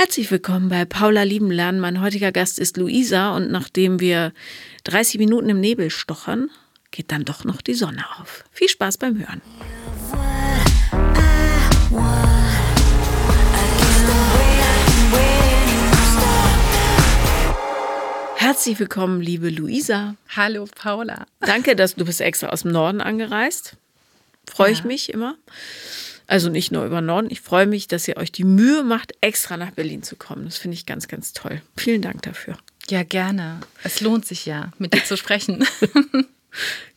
Herzlich willkommen bei Paula Lieben Lernen. Mein heutiger Gast ist Luisa und nachdem wir 30 Minuten im Nebel stochern, geht dann doch noch die Sonne auf. Viel Spaß beim Hören. Herzlich willkommen, liebe Luisa. Hallo, Paula. Danke, dass du bist extra aus dem Norden angereist. Freue ich Ja. mich immer. Also nicht nur über Norden. Ich freue mich, dass ihr euch die Mühe macht, extra nach Berlin zu kommen. Das finde ich ganz, ganz toll. Vielen Dank dafür. Ja, gerne. Es lohnt sich ja, mit dir zu sprechen.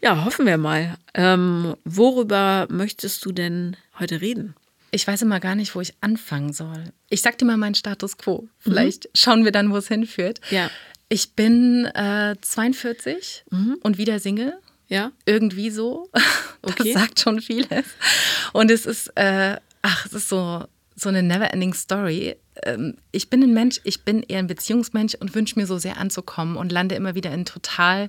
Ja, hoffen wir mal. Ähm, worüber möchtest du denn heute reden? Ich weiß immer gar nicht, wo ich anfangen soll. Ich sag dir mal meinen Status quo. Vielleicht schauen wir dann, wo es hinführt. Ja. Ich bin äh, 42 und wieder Single. Ja? Irgendwie so. Das Okay. sagt schon vieles. Und es ist, äh, ach, es ist so, so eine never-ending Story. Ähm, ich bin ein Mensch, ich bin eher ein Beziehungsmensch und wünsche mir so sehr anzukommen und lande immer wieder in total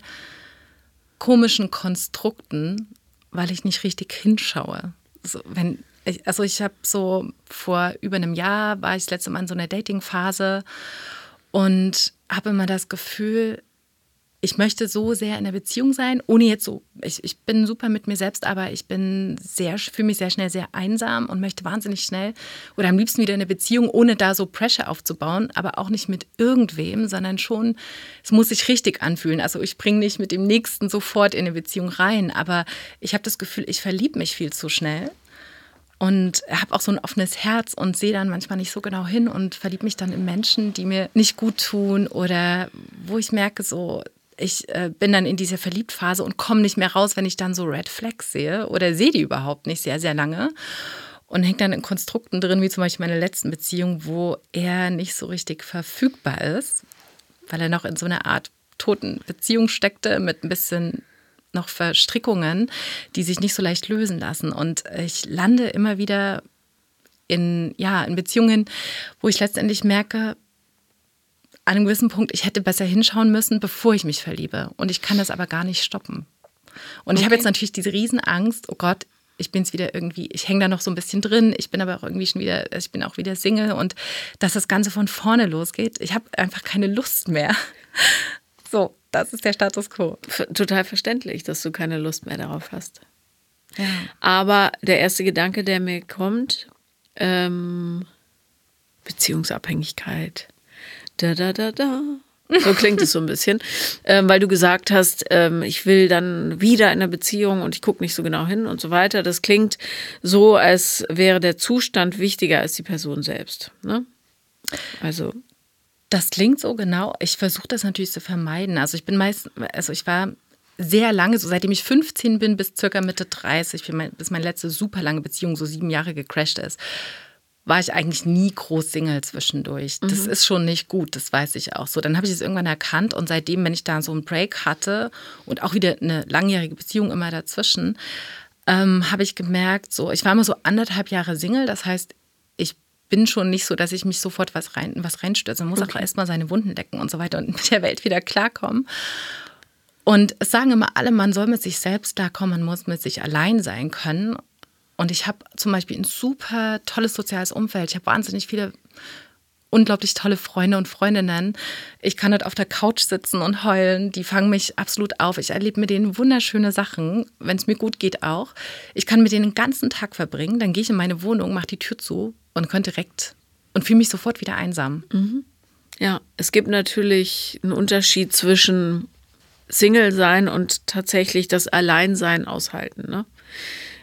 komischen Konstrukten, weil ich nicht richtig hinschaue. So, wenn, ich, also ich habe so vor über einem Jahr war ich das letzte Mal in so einer Dating-Phase und habe immer das Gefühl, ich möchte so sehr in der Beziehung sein, ohne jetzt so, ich, ich bin super mit mir selbst, aber ich bin sehr, fühle mich sehr schnell sehr einsam und möchte wahnsinnig schnell oder am liebsten wieder in eine Beziehung, ohne da so Pressure aufzubauen, aber auch nicht mit irgendwem, sondern schon, es muss sich richtig anfühlen. Also ich bringe nicht mit dem Nächsten sofort in eine Beziehung rein, aber ich habe das Gefühl, ich verliebe mich viel zu schnell und habe auch so ein offenes Herz und sehe dann manchmal nicht so genau hin und verliebe mich dann in Menschen, die mir nicht gut tun oder wo ich merke, so ich äh, bin dann in dieser Verliebtphase und komme nicht mehr raus, wenn ich dann so Red Flags sehe oder sehe die überhaupt nicht sehr, sehr lange. Und hängt dann in Konstrukten drin, wie zum Beispiel meine letzten Beziehung, wo er nicht so richtig verfügbar ist, weil er noch in so einer Art toten Beziehung steckte mit ein bisschen noch Verstrickungen, die sich nicht so leicht lösen lassen. Und ich lande immer wieder in, ja, in Beziehungen, wo ich letztendlich merke, an einem gewissen Punkt, ich hätte besser hinschauen müssen, bevor ich mich verliebe. Und ich kann das aber gar nicht stoppen. Und ich habe Okay. jetzt natürlich diese Riesenangst, oh Gott, ich bin es wieder irgendwie, ich hänge da noch so ein bisschen drin, ich bin aber auch irgendwie schon wieder, ich bin auch wieder Single und dass das Ganze von vorne losgeht. Ich habe einfach keine Lust mehr. So, das ist der Status quo. Total verständlich, dass du keine Lust mehr darauf hast. Ja. Aber der erste Gedanke, der mir kommt, ähm, Beziehungsabhängigkeit. Da, da, da, da. So klingt es so ein bisschen, ähm, weil du gesagt hast, ähm, ich will dann wieder in einer Beziehung und ich gucke nicht so genau hin und so weiter. Das klingt so, als wäre der Zustand wichtiger als die Person selbst. Ne? Also, Das klingt so genau. Ich versuche das natürlich zu vermeiden. Also ich bin meist, also ich war sehr lange, so seitdem ich 15 bin bis circa Mitte 30, wie mein, bis meine letzte super lange Beziehung so sieben Jahre gecrashed ist, war ich eigentlich nie groß Single zwischendurch. Das ist schon nicht gut, das weiß ich auch so. Dann habe ich es irgendwann erkannt und seitdem, wenn ich da so einen Break hatte und auch wieder eine langjährige Beziehung immer dazwischen, ähm, habe ich gemerkt, so ich war immer so anderthalb Jahre Single. Das heißt, ich bin schon nicht so, dass ich mich sofort was rein was reinstürze. Man muss auch erstmal seine Wunden lecken und so weiter und mit der Welt wieder klarkommen. Und es sagen immer alle, man soll mit sich selbst klarkommen, man muss mit sich allein sein können. Und ich habe zum Beispiel ein super tolles soziales Umfeld. Ich habe wahnsinnig viele unglaublich tolle Freunde und Freundinnen. Ich kann dort auf der Couch sitzen und heulen. Die fangen mich absolut auf. Ich erlebe mit denen wunderschöne Sachen, wenn es mir gut geht auch. Ich kann mit denen den ganzen Tag verbringen. Dann gehe ich in meine Wohnung, mache die Tür zu und kann direkt und fühle mich sofort wieder einsam. Ja, es gibt natürlich einen Unterschied zwischen Single sein und tatsächlich das Alleinsein aushalten. Ne?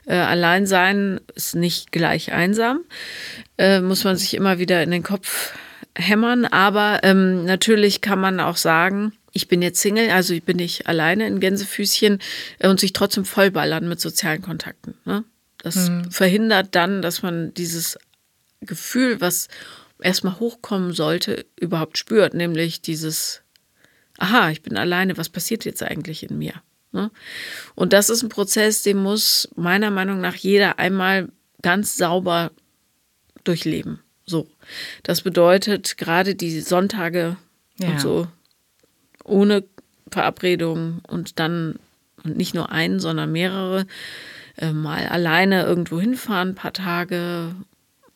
Äh, Alleinsein ist nicht gleich einsam, äh, muss man sich immer wieder in den Kopf hämmern. Aber ähm, natürlich kann man auch sagen, ich bin jetzt Single, also ich bin nicht alleine in Gänsefüßchen äh, und sich trotzdem vollballern mit sozialen Kontakten. Ne? Das verhindert dann, dass man dieses Gefühl, was erstmal hochkommen sollte, überhaupt spürt, nämlich dieses, aha, ich bin alleine, was passiert jetzt eigentlich in mir? Ne? Und das ist ein Prozess, den muss meiner Meinung nach jeder einmal ganz sauber durchleben. So. Das bedeutet gerade die Sonntage Ja. und so ohne Verabredung und dann und nicht nur einen, sondern mehrere äh, mal alleine irgendwo hinfahren, ein paar Tage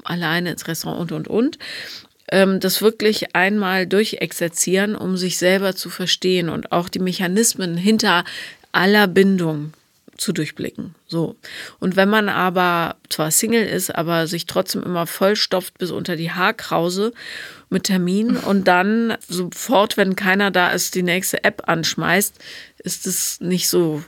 alleine ins Restaurant und und und. ähm, das wirklich einmal durchexerzieren, um sich selber zu verstehen und auch die Mechanismen hinter aller Bindung zu durchblicken. So. Und wenn man aber zwar Single ist, aber sich trotzdem immer vollstopft bis unter die Haarkrause mit Terminen und dann sofort, wenn keiner da ist, die nächste App anschmeißt, ist es nicht so,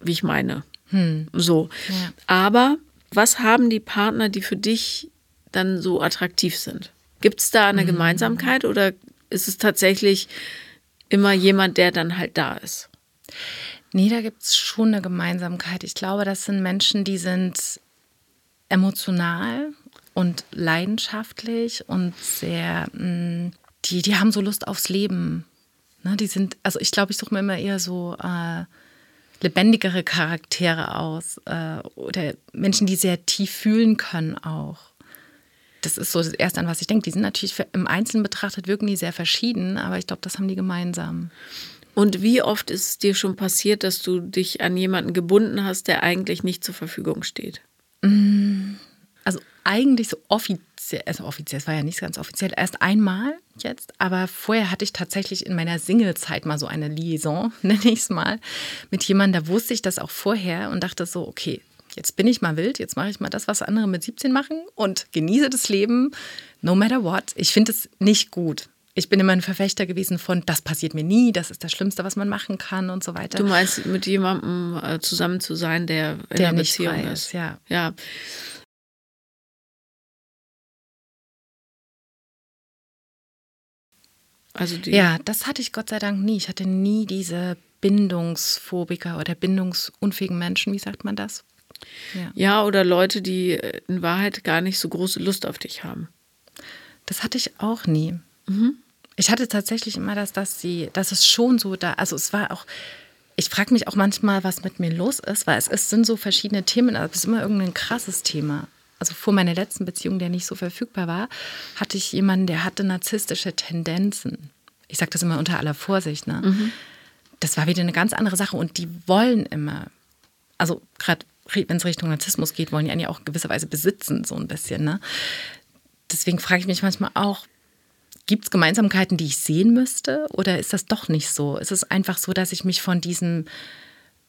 wie ich meine. Hm. So. Ja. Aber was haben die Partner, die für dich dann so attraktiv sind? Gibt es da eine mhm. Gemeinsamkeit oder ist es tatsächlich immer jemand, der dann halt da ist? Nee, da gibt es schon eine Gemeinsamkeit. Ich glaube, das sind Menschen, die sind emotional und leidenschaftlich und sehr, mm, die, die haben so Lust aufs Leben. Ne, die sind, also ich glaube, ich suche mir immer eher so äh, lebendigere Charaktere aus äh, oder Menschen, die sehr tief fühlen können auch. Das ist so das Erste, an was ich denke. Die sind natürlich im Einzelnen betrachtet, wirken die sehr verschieden, aber ich glaube, das haben die gemeinsam. Und wie oft ist es dir schon passiert, dass du dich an jemanden gebunden hast, der eigentlich nicht zur Verfügung steht? Mm, also eigentlich so offiziell, also offiziell, es war ja nicht ganz offiziell, erst einmal jetzt, aber vorher hatte ich tatsächlich in meiner Single-Zeit mal so eine Liaison, nenne ich es mal, mit jemandem, da wusste ich das auch vorher und dachte so, okay, jetzt bin ich mal wild, jetzt mache ich mal das, was andere mit 17 machen und genieße das Leben, no matter what. Ich finde es nicht gut ich bin immer ein Verfechter gewesen von, das passiert mir nie, das ist das Schlimmste, was man machen kann und so weiter. Du meinst, mit jemandem äh, zusammen zu sein, der in der einer Beziehung ist. ist. Ja. ja. Also die ja, das hatte ich Gott sei Dank nie. Ich hatte nie diese Bindungsphobiker oder bindungsunfähigen Menschen, wie sagt man das? Ja. ja, oder Leute, die in Wahrheit gar nicht so große Lust auf dich haben. Das hatte ich auch nie. Mhm. Ich hatte tatsächlich immer das, dass sie, dass es schon so da, also es war auch, ich frage mich auch manchmal, was mit mir los ist, weil es, es sind so verschiedene Themen, aber es ist immer irgendein krasses Thema. Also vor meiner letzten Beziehung, der nicht so verfügbar war, hatte ich jemanden, der hatte narzisstische Tendenzen. Ich sage das immer unter aller Vorsicht. Ne? Mhm. Das war wieder eine ganz andere Sache und die wollen immer, also gerade wenn es Richtung Narzissmus geht, wollen die einen ja auch gewisserweise besitzen, so ein bisschen. Ne? Deswegen frage ich mich manchmal auch, Gibt es Gemeinsamkeiten, die ich sehen müsste? Oder ist das doch nicht so? Ist es einfach so, dass ich mich von diesem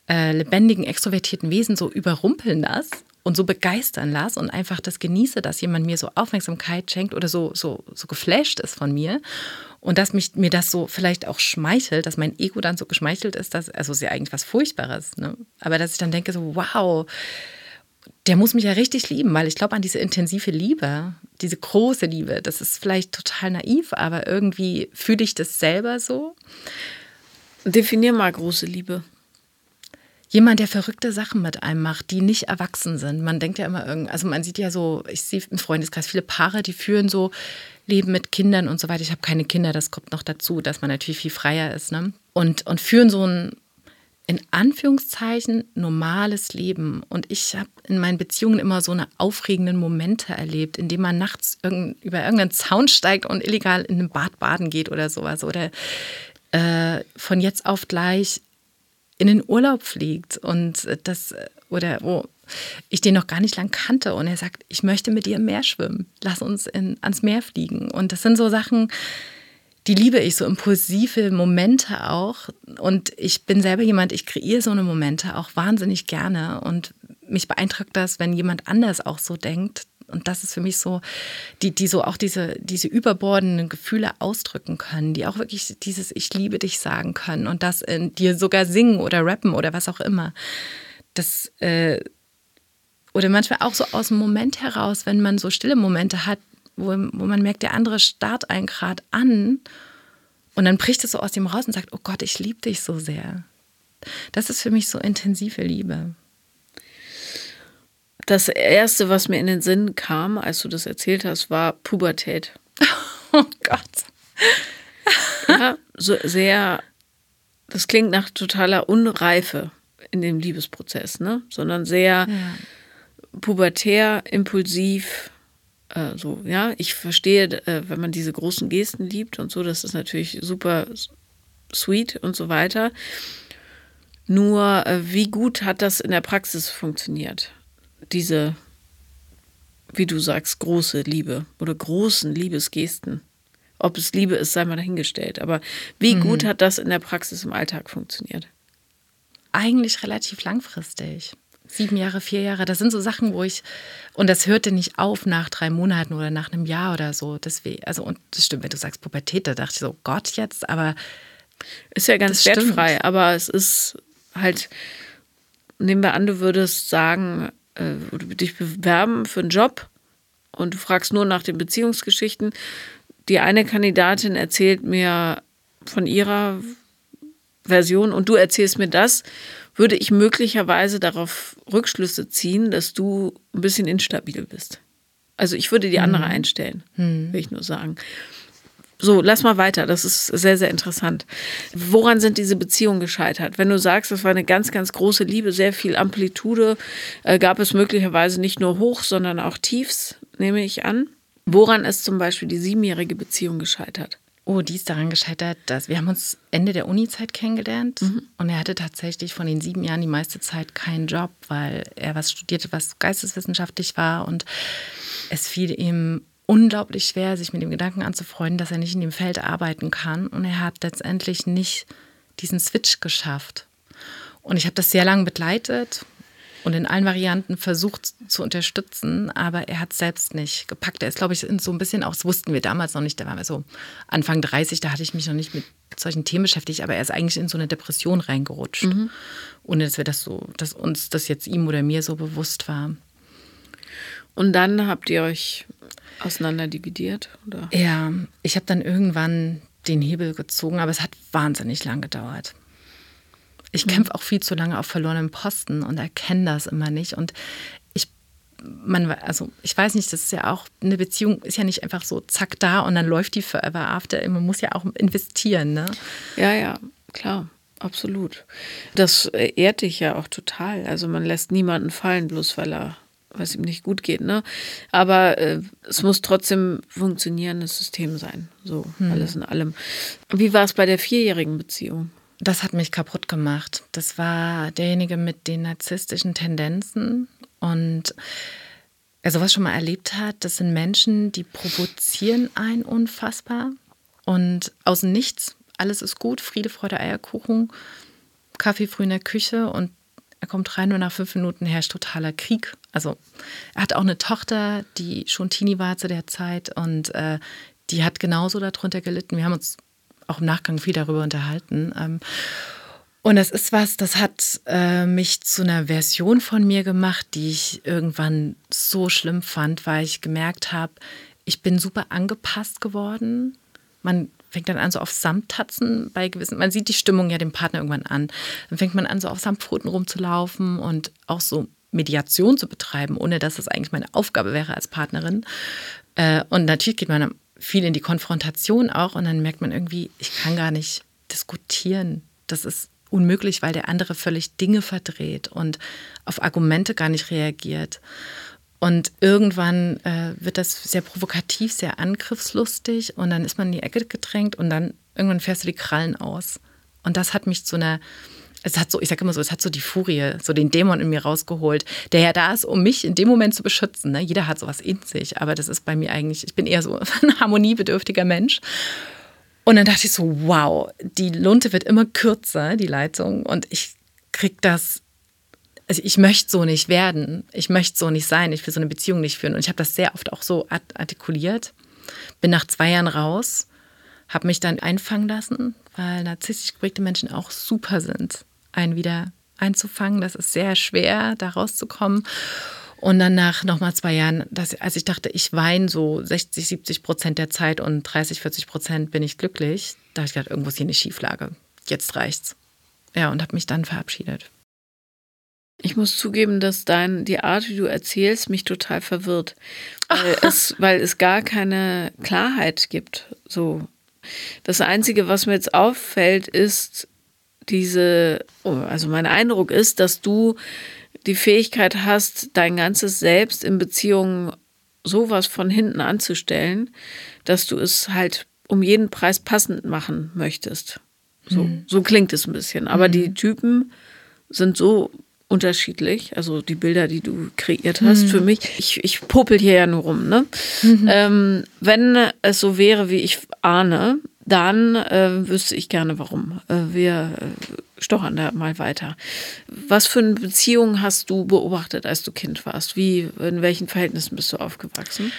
äh, lebendigen, extrovertierten Wesen so überrumpeln lasse und so begeistern lasse und einfach das genieße, dass jemand mir so Aufmerksamkeit schenkt oder so, so, so geflasht ist von mir? Und dass mich, mir das so vielleicht auch schmeichelt, dass mein Ego dann so geschmeichelt ist, dass, also ist ja eigentlich was Furchtbares, ne? aber dass ich dann denke, so, wow, der muss mich ja richtig lieben, weil ich glaube an diese intensive Liebe, diese große Liebe. Das ist vielleicht total naiv, aber irgendwie fühle ich das selber so. Definier mal große Liebe. Jemand, der verrückte Sachen mit einem macht, die nicht erwachsen sind. Man denkt ja immer irgendwie, also man sieht ja so, ich sehe im Freundeskreis viele Paare, die führen so Leben mit Kindern und so weiter. Ich habe keine Kinder, das kommt noch dazu, dass man natürlich viel freier ist. Ne? Und, und führen so ein in Anführungszeichen normales Leben. Und ich habe in meinen Beziehungen immer so eine aufregenden Momente erlebt, in denen man nachts irgend, über irgendeinen Zaun steigt und illegal in einem Bad baden geht oder sowas. Oder äh, von jetzt auf gleich in den Urlaub fliegt und das oder wo ich den noch gar nicht lang kannte und er sagt, ich möchte mit dir im Meer schwimmen, lass uns in, ans Meer fliegen. Und das sind so Sachen, die liebe ich, so impulsive Momente auch. Und ich bin selber jemand, ich kreiere so eine Momente auch wahnsinnig gerne. Und mich beeindruckt das, wenn jemand anders auch so denkt. Und das ist für mich so, die, die so auch diese, diese überbordenden Gefühle ausdrücken können, die auch wirklich dieses Ich liebe dich sagen können und das in dir sogar singen oder rappen oder was auch immer. Das, äh, oder manchmal auch so aus dem Moment heraus, wenn man so stille Momente hat, wo, wo man merkt, der andere starrt einen gerade an und dann bricht es so aus dem raus und sagt, oh Gott, ich liebe dich so sehr. Das ist für mich so intensive Liebe. Das Erste, was mir in den Sinn kam, als du das erzählt hast, war Pubertät. Oh Gott. ja, so sehr, das klingt nach totaler Unreife in dem Liebesprozess, ne? sondern sehr ja. pubertär, impulsiv, äh, so, ja, ich verstehe, äh, wenn man diese großen Gesten liebt und so, das ist natürlich super sweet und so weiter. Nur, äh, wie gut hat das in der Praxis funktioniert? Diese, wie du sagst, große Liebe oder großen Liebesgesten. Ob es Liebe ist, sei mal dahingestellt. Aber wie mhm. gut hat das in der Praxis im Alltag funktioniert? Eigentlich relativ langfristig. Sieben Jahre, vier Jahre, das sind so Sachen, wo ich, und das hörte nicht auf nach drei Monaten oder nach einem Jahr oder so. Deswegen, also, und das stimmt, wenn du sagst Pubertät, da dachte ich so, Gott jetzt, aber. Ist ja ganz wertfrei, aber es ist halt, nehmen wir an, du würdest sagen, äh, dich bewerben für einen Job und du fragst nur nach den Beziehungsgeschichten. Die eine Kandidatin erzählt mir von ihrer Version und du erzählst mir das, würde ich möglicherweise darauf Rückschlüsse ziehen, dass du ein bisschen instabil bist. Also ich würde die andere mhm. einstellen, mhm. will ich nur sagen. So, lass mal weiter. Das ist sehr, sehr interessant. Woran sind diese Beziehungen gescheitert? Wenn du sagst, das war eine ganz, ganz große Liebe, sehr viel Amplitude, äh, gab es möglicherweise nicht nur Hoch, sondern auch Tiefs, nehme ich an. Woran ist zum Beispiel die siebenjährige Beziehung gescheitert? Oh, die ist daran gescheitert, dass wir haben uns Ende der Uni-Zeit kennengelernt mhm. und er hatte tatsächlich von den sieben Jahren die meiste Zeit keinen Job, weil er was studierte, was geisteswissenschaftlich war und es fiel ihm unglaublich schwer, sich mit dem Gedanken anzufreunden, dass er nicht in dem Feld arbeiten kann. Und er hat letztendlich nicht diesen Switch geschafft. Und ich habe das sehr lange begleitet und in allen Varianten versucht zu unterstützen, aber er hat selbst nicht gepackt. Er ist, glaube ich, so ein bisschen auch, das wussten wir damals noch nicht, da waren wir so Anfang 30, da hatte ich mich noch nicht mit solchen Themen beschäftigt, aber er ist eigentlich in so eine Depression reingerutscht. Mhm. Ohne dass wir das so, dass uns das jetzt ihm oder mir so bewusst war. Und dann habt ihr euch auseinander dividiert? Oder? Ja, ich habe dann irgendwann den Hebel gezogen, aber es hat wahnsinnig lang gedauert. Ich kämpfe auch viel zu lange auf verlorenen Posten und erkenne das immer nicht. Und ich, man, also ich weiß nicht, das ist ja auch, eine Beziehung ist ja nicht einfach so zack da und dann läuft die forever after. Man muss ja auch investieren, ne? Ja, ja, klar. Absolut. Das ehrt dich ja auch total. Also man lässt niemanden fallen, bloß weil er was ihm nicht gut geht, ne? Aber äh, es muss trotzdem funktionierendes System sein. So, hm. alles in allem. Wie war es bei der vierjährigen Beziehung? Das hat mich kaputt gemacht. Das war derjenige mit den narzisstischen Tendenzen. Und wer sowas schon mal erlebt hat, das sind Menschen, die provozieren einen unfassbar. Und aus nichts, alles ist gut, Friede, Freude, Eierkuchen, Kaffee früh in der Küche und er kommt rein und nach fünf Minuten herrscht totaler Krieg. Also er hat auch eine Tochter, die schon Teenie war zu der Zeit und äh, die hat genauso darunter gelitten. Wir haben uns auch im Nachgang viel darüber unterhalten. Ähm, und das ist was, das hat äh, mich zu einer Version von mir gemacht, die ich irgendwann so schlimm fand, weil ich gemerkt habe, ich bin super angepasst geworden. Man fängt dann an, so auf Samttatzen bei gewissen, man sieht die Stimmung ja dem Partner irgendwann an. Dann fängt man an, so auf Samtpfoten rumzulaufen und auch so Mediation zu betreiben, ohne dass das eigentlich meine Aufgabe wäre als Partnerin. Äh, und natürlich geht man viel in die Konfrontation auch und dann merkt man irgendwie, ich kann gar nicht diskutieren. Das ist unmöglich, weil der andere völlig Dinge verdreht und auf Argumente gar nicht reagiert. Und irgendwann äh, wird das sehr provokativ, sehr angriffslustig und dann ist man in die Ecke gedrängt und dann irgendwann fährst du die Krallen aus. Und das hat mich zu einer, es hat so, ich sage immer so, es hat so die Furie, so den Dämon in mir rausgeholt, der ja da ist, um mich in dem Moment zu beschützen. Ne? Jeder hat sowas in sich, aber das ist bei mir eigentlich, ich bin eher so ein harmoniebedürftiger Mensch. Und dann dachte ich so, wow, die Lunte wird immer kürzer, die Leitung, und ich krieg das also ich möchte so nicht werden, ich möchte so nicht sein, ich will so eine Beziehung nicht führen. Und ich habe das sehr oft auch so artikuliert. Bin nach zwei Jahren raus, habe mich dann einfangen lassen, weil narzisstisch geprägte Menschen auch super sind, einen wieder einzufangen. Das ist sehr schwer, da rauszukommen. Und dann nach nochmal zwei Jahren, dass, als ich dachte, ich weine so 60, 70 Prozent der Zeit und 30, 40 Prozent bin ich glücklich, da habe ich gedacht, irgendwo ist hier eine Schieflage. Jetzt reicht's. Ja, und habe mich dann verabschiedet. Ich muss zugeben, dass dein, die Art, wie du erzählst, mich total verwirrt. Weil es, weil es gar keine Klarheit gibt. So. Das Einzige, was mir jetzt auffällt, ist diese, oh, also mein Eindruck ist, dass du die Fähigkeit hast, dein ganzes Selbst in Beziehungen sowas von hinten anzustellen, dass du es halt um jeden Preis passend machen möchtest. So, mhm. so klingt es ein bisschen. Aber mhm. die Typen sind so unterschiedlich. Also die Bilder, die du kreiert hast mhm. für mich. Ich, ich popel hier ja nur rum. Ne? Mhm. Ähm, wenn es so wäre, wie ich ahne, dann äh, wüsste ich gerne, warum. Äh, wir äh, stochern da mal weiter. Was für eine Beziehung hast du beobachtet, als du Kind warst? Wie, in welchen Verhältnissen bist du aufgewachsen?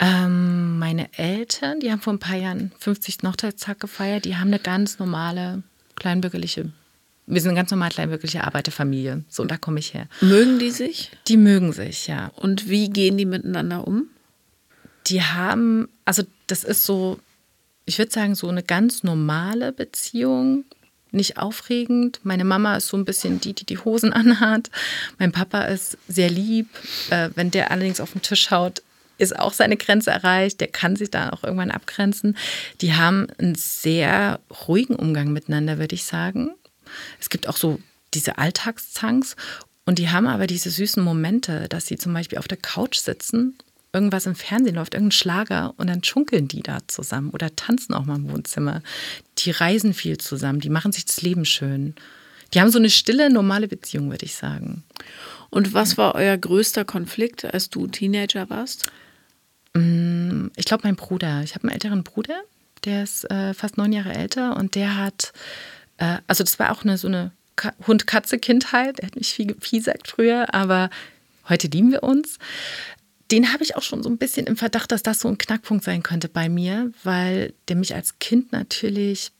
Ähm, meine Eltern, die haben vor ein paar Jahren 50. Hochzeitstag gefeiert, die haben eine ganz normale, kleinbürgerliche wir sind eine ganz normal kleinbürgerliche Arbeiterfamilie. So, da komme ich her. Mögen die sich? Die mögen sich, ja. Und wie gehen die miteinander um? Die haben, also das ist so, ich würde sagen, so eine ganz normale Beziehung. Nicht aufregend. Meine Mama ist so ein bisschen die, die die Hosen anhat. Mein Papa ist sehr lieb. Äh, wenn der allerdings auf den Tisch haut, ist auch seine Grenze erreicht. Der kann sich da auch irgendwann abgrenzen. Die haben einen sehr ruhigen Umgang miteinander, würde ich sagen. Es gibt auch so diese Alltagszanks und die haben aber diese süßen Momente, dass sie zum Beispiel auf der Couch sitzen, irgendwas im Fernsehen läuft, irgendein Schlager und dann schunkeln die da zusammen oder tanzen auch mal im Wohnzimmer. Die reisen viel zusammen, die machen sich das Leben schön. Die haben so eine stille, normale Beziehung, würde ich sagen. Und was war euer größter Konflikt, als du Teenager warst? Mm, ich glaube, mein Bruder. Ich habe einen älteren Bruder, der ist äh, fast neun Jahre älter und der hat äh, also das war auch eine, so eine Hund-Katze-Kindheit. Er hat mich viel gepiesackt früher, aber heute lieben wir uns. Den habe ich auch schon so ein bisschen im Verdacht, dass das so ein Knackpunkt sein könnte bei mir, weil der mich als Kind natürlich,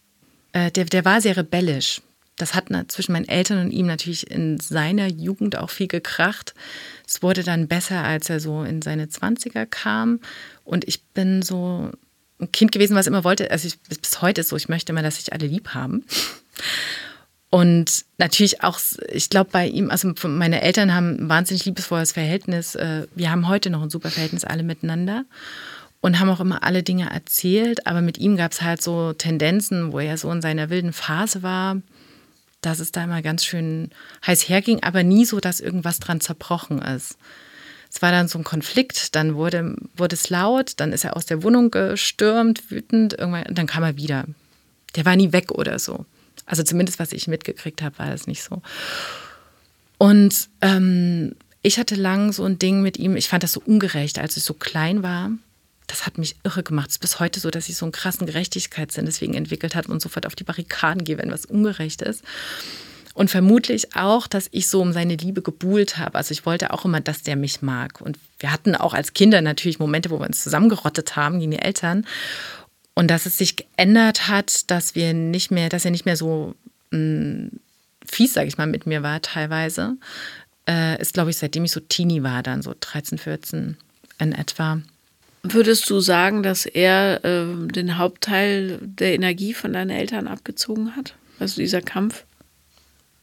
äh, der, der war sehr rebellisch. Das hat zwischen meinen Eltern und ihm natürlich in seiner Jugend auch viel gekracht. Es wurde dann besser, als er so in seine 20er kam. Und ich bin so ein Kind gewesen, was immer wollte, also ich, bis heute ist so, ich möchte immer, dass sich alle lieb haben. Und natürlich auch, ich glaube, bei ihm, also meine Eltern haben ein wahnsinnig liebesvolles Verhältnis. Äh, wir haben heute noch ein super Verhältnis alle miteinander und haben auch immer alle Dinge erzählt. Aber mit ihm gab es halt so Tendenzen, wo er so in seiner wilden Phase war, dass es da immer ganz schön heiß herging, aber nie so, dass irgendwas dran zerbrochen ist. Es war dann so ein Konflikt, dann wurde, wurde es laut, dann ist er aus der Wohnung gestürmt, wütend, irgendwann, dann kam er wieder. Der war nie weg oder so. Also zumindest, was ich mitgekriegt habe, war das nicht so. Und ähm, ich hatte lang so ein Ding mit ihm, ich fand das so ungerecht, als ich so klein war. Das hat mich irre gemacht. Es ist bis heute so, dass ich so einen krassen Gerechtigkeitssinn deswegen entwickelt habe und sofort auf die Barrikaden gehe, wenn was ungerecht ist. Und vermutlich auch, dass ich so um seine Liebe gebuhlt habe. Also ich wollte auch immer, dass der mich mag. Und wir hatten auch als Kinder natürlich Momente, wo wir uns zusammengerottet haben gegen die Eltern. Und dass es sich geändert hat, dass wir nicht mehr, dass er nicht mehr so mh, mm, fies, sage ich mal, mit mir war teilweise, äh, ist, glaube ich, seitdem ich so Teenie war, dann so 13, 14 in etwa. Würdest du sagen, dass er äh, den Hauptteil der Energie von deinen Eltern abgezogen hat? Also dieser Kampf?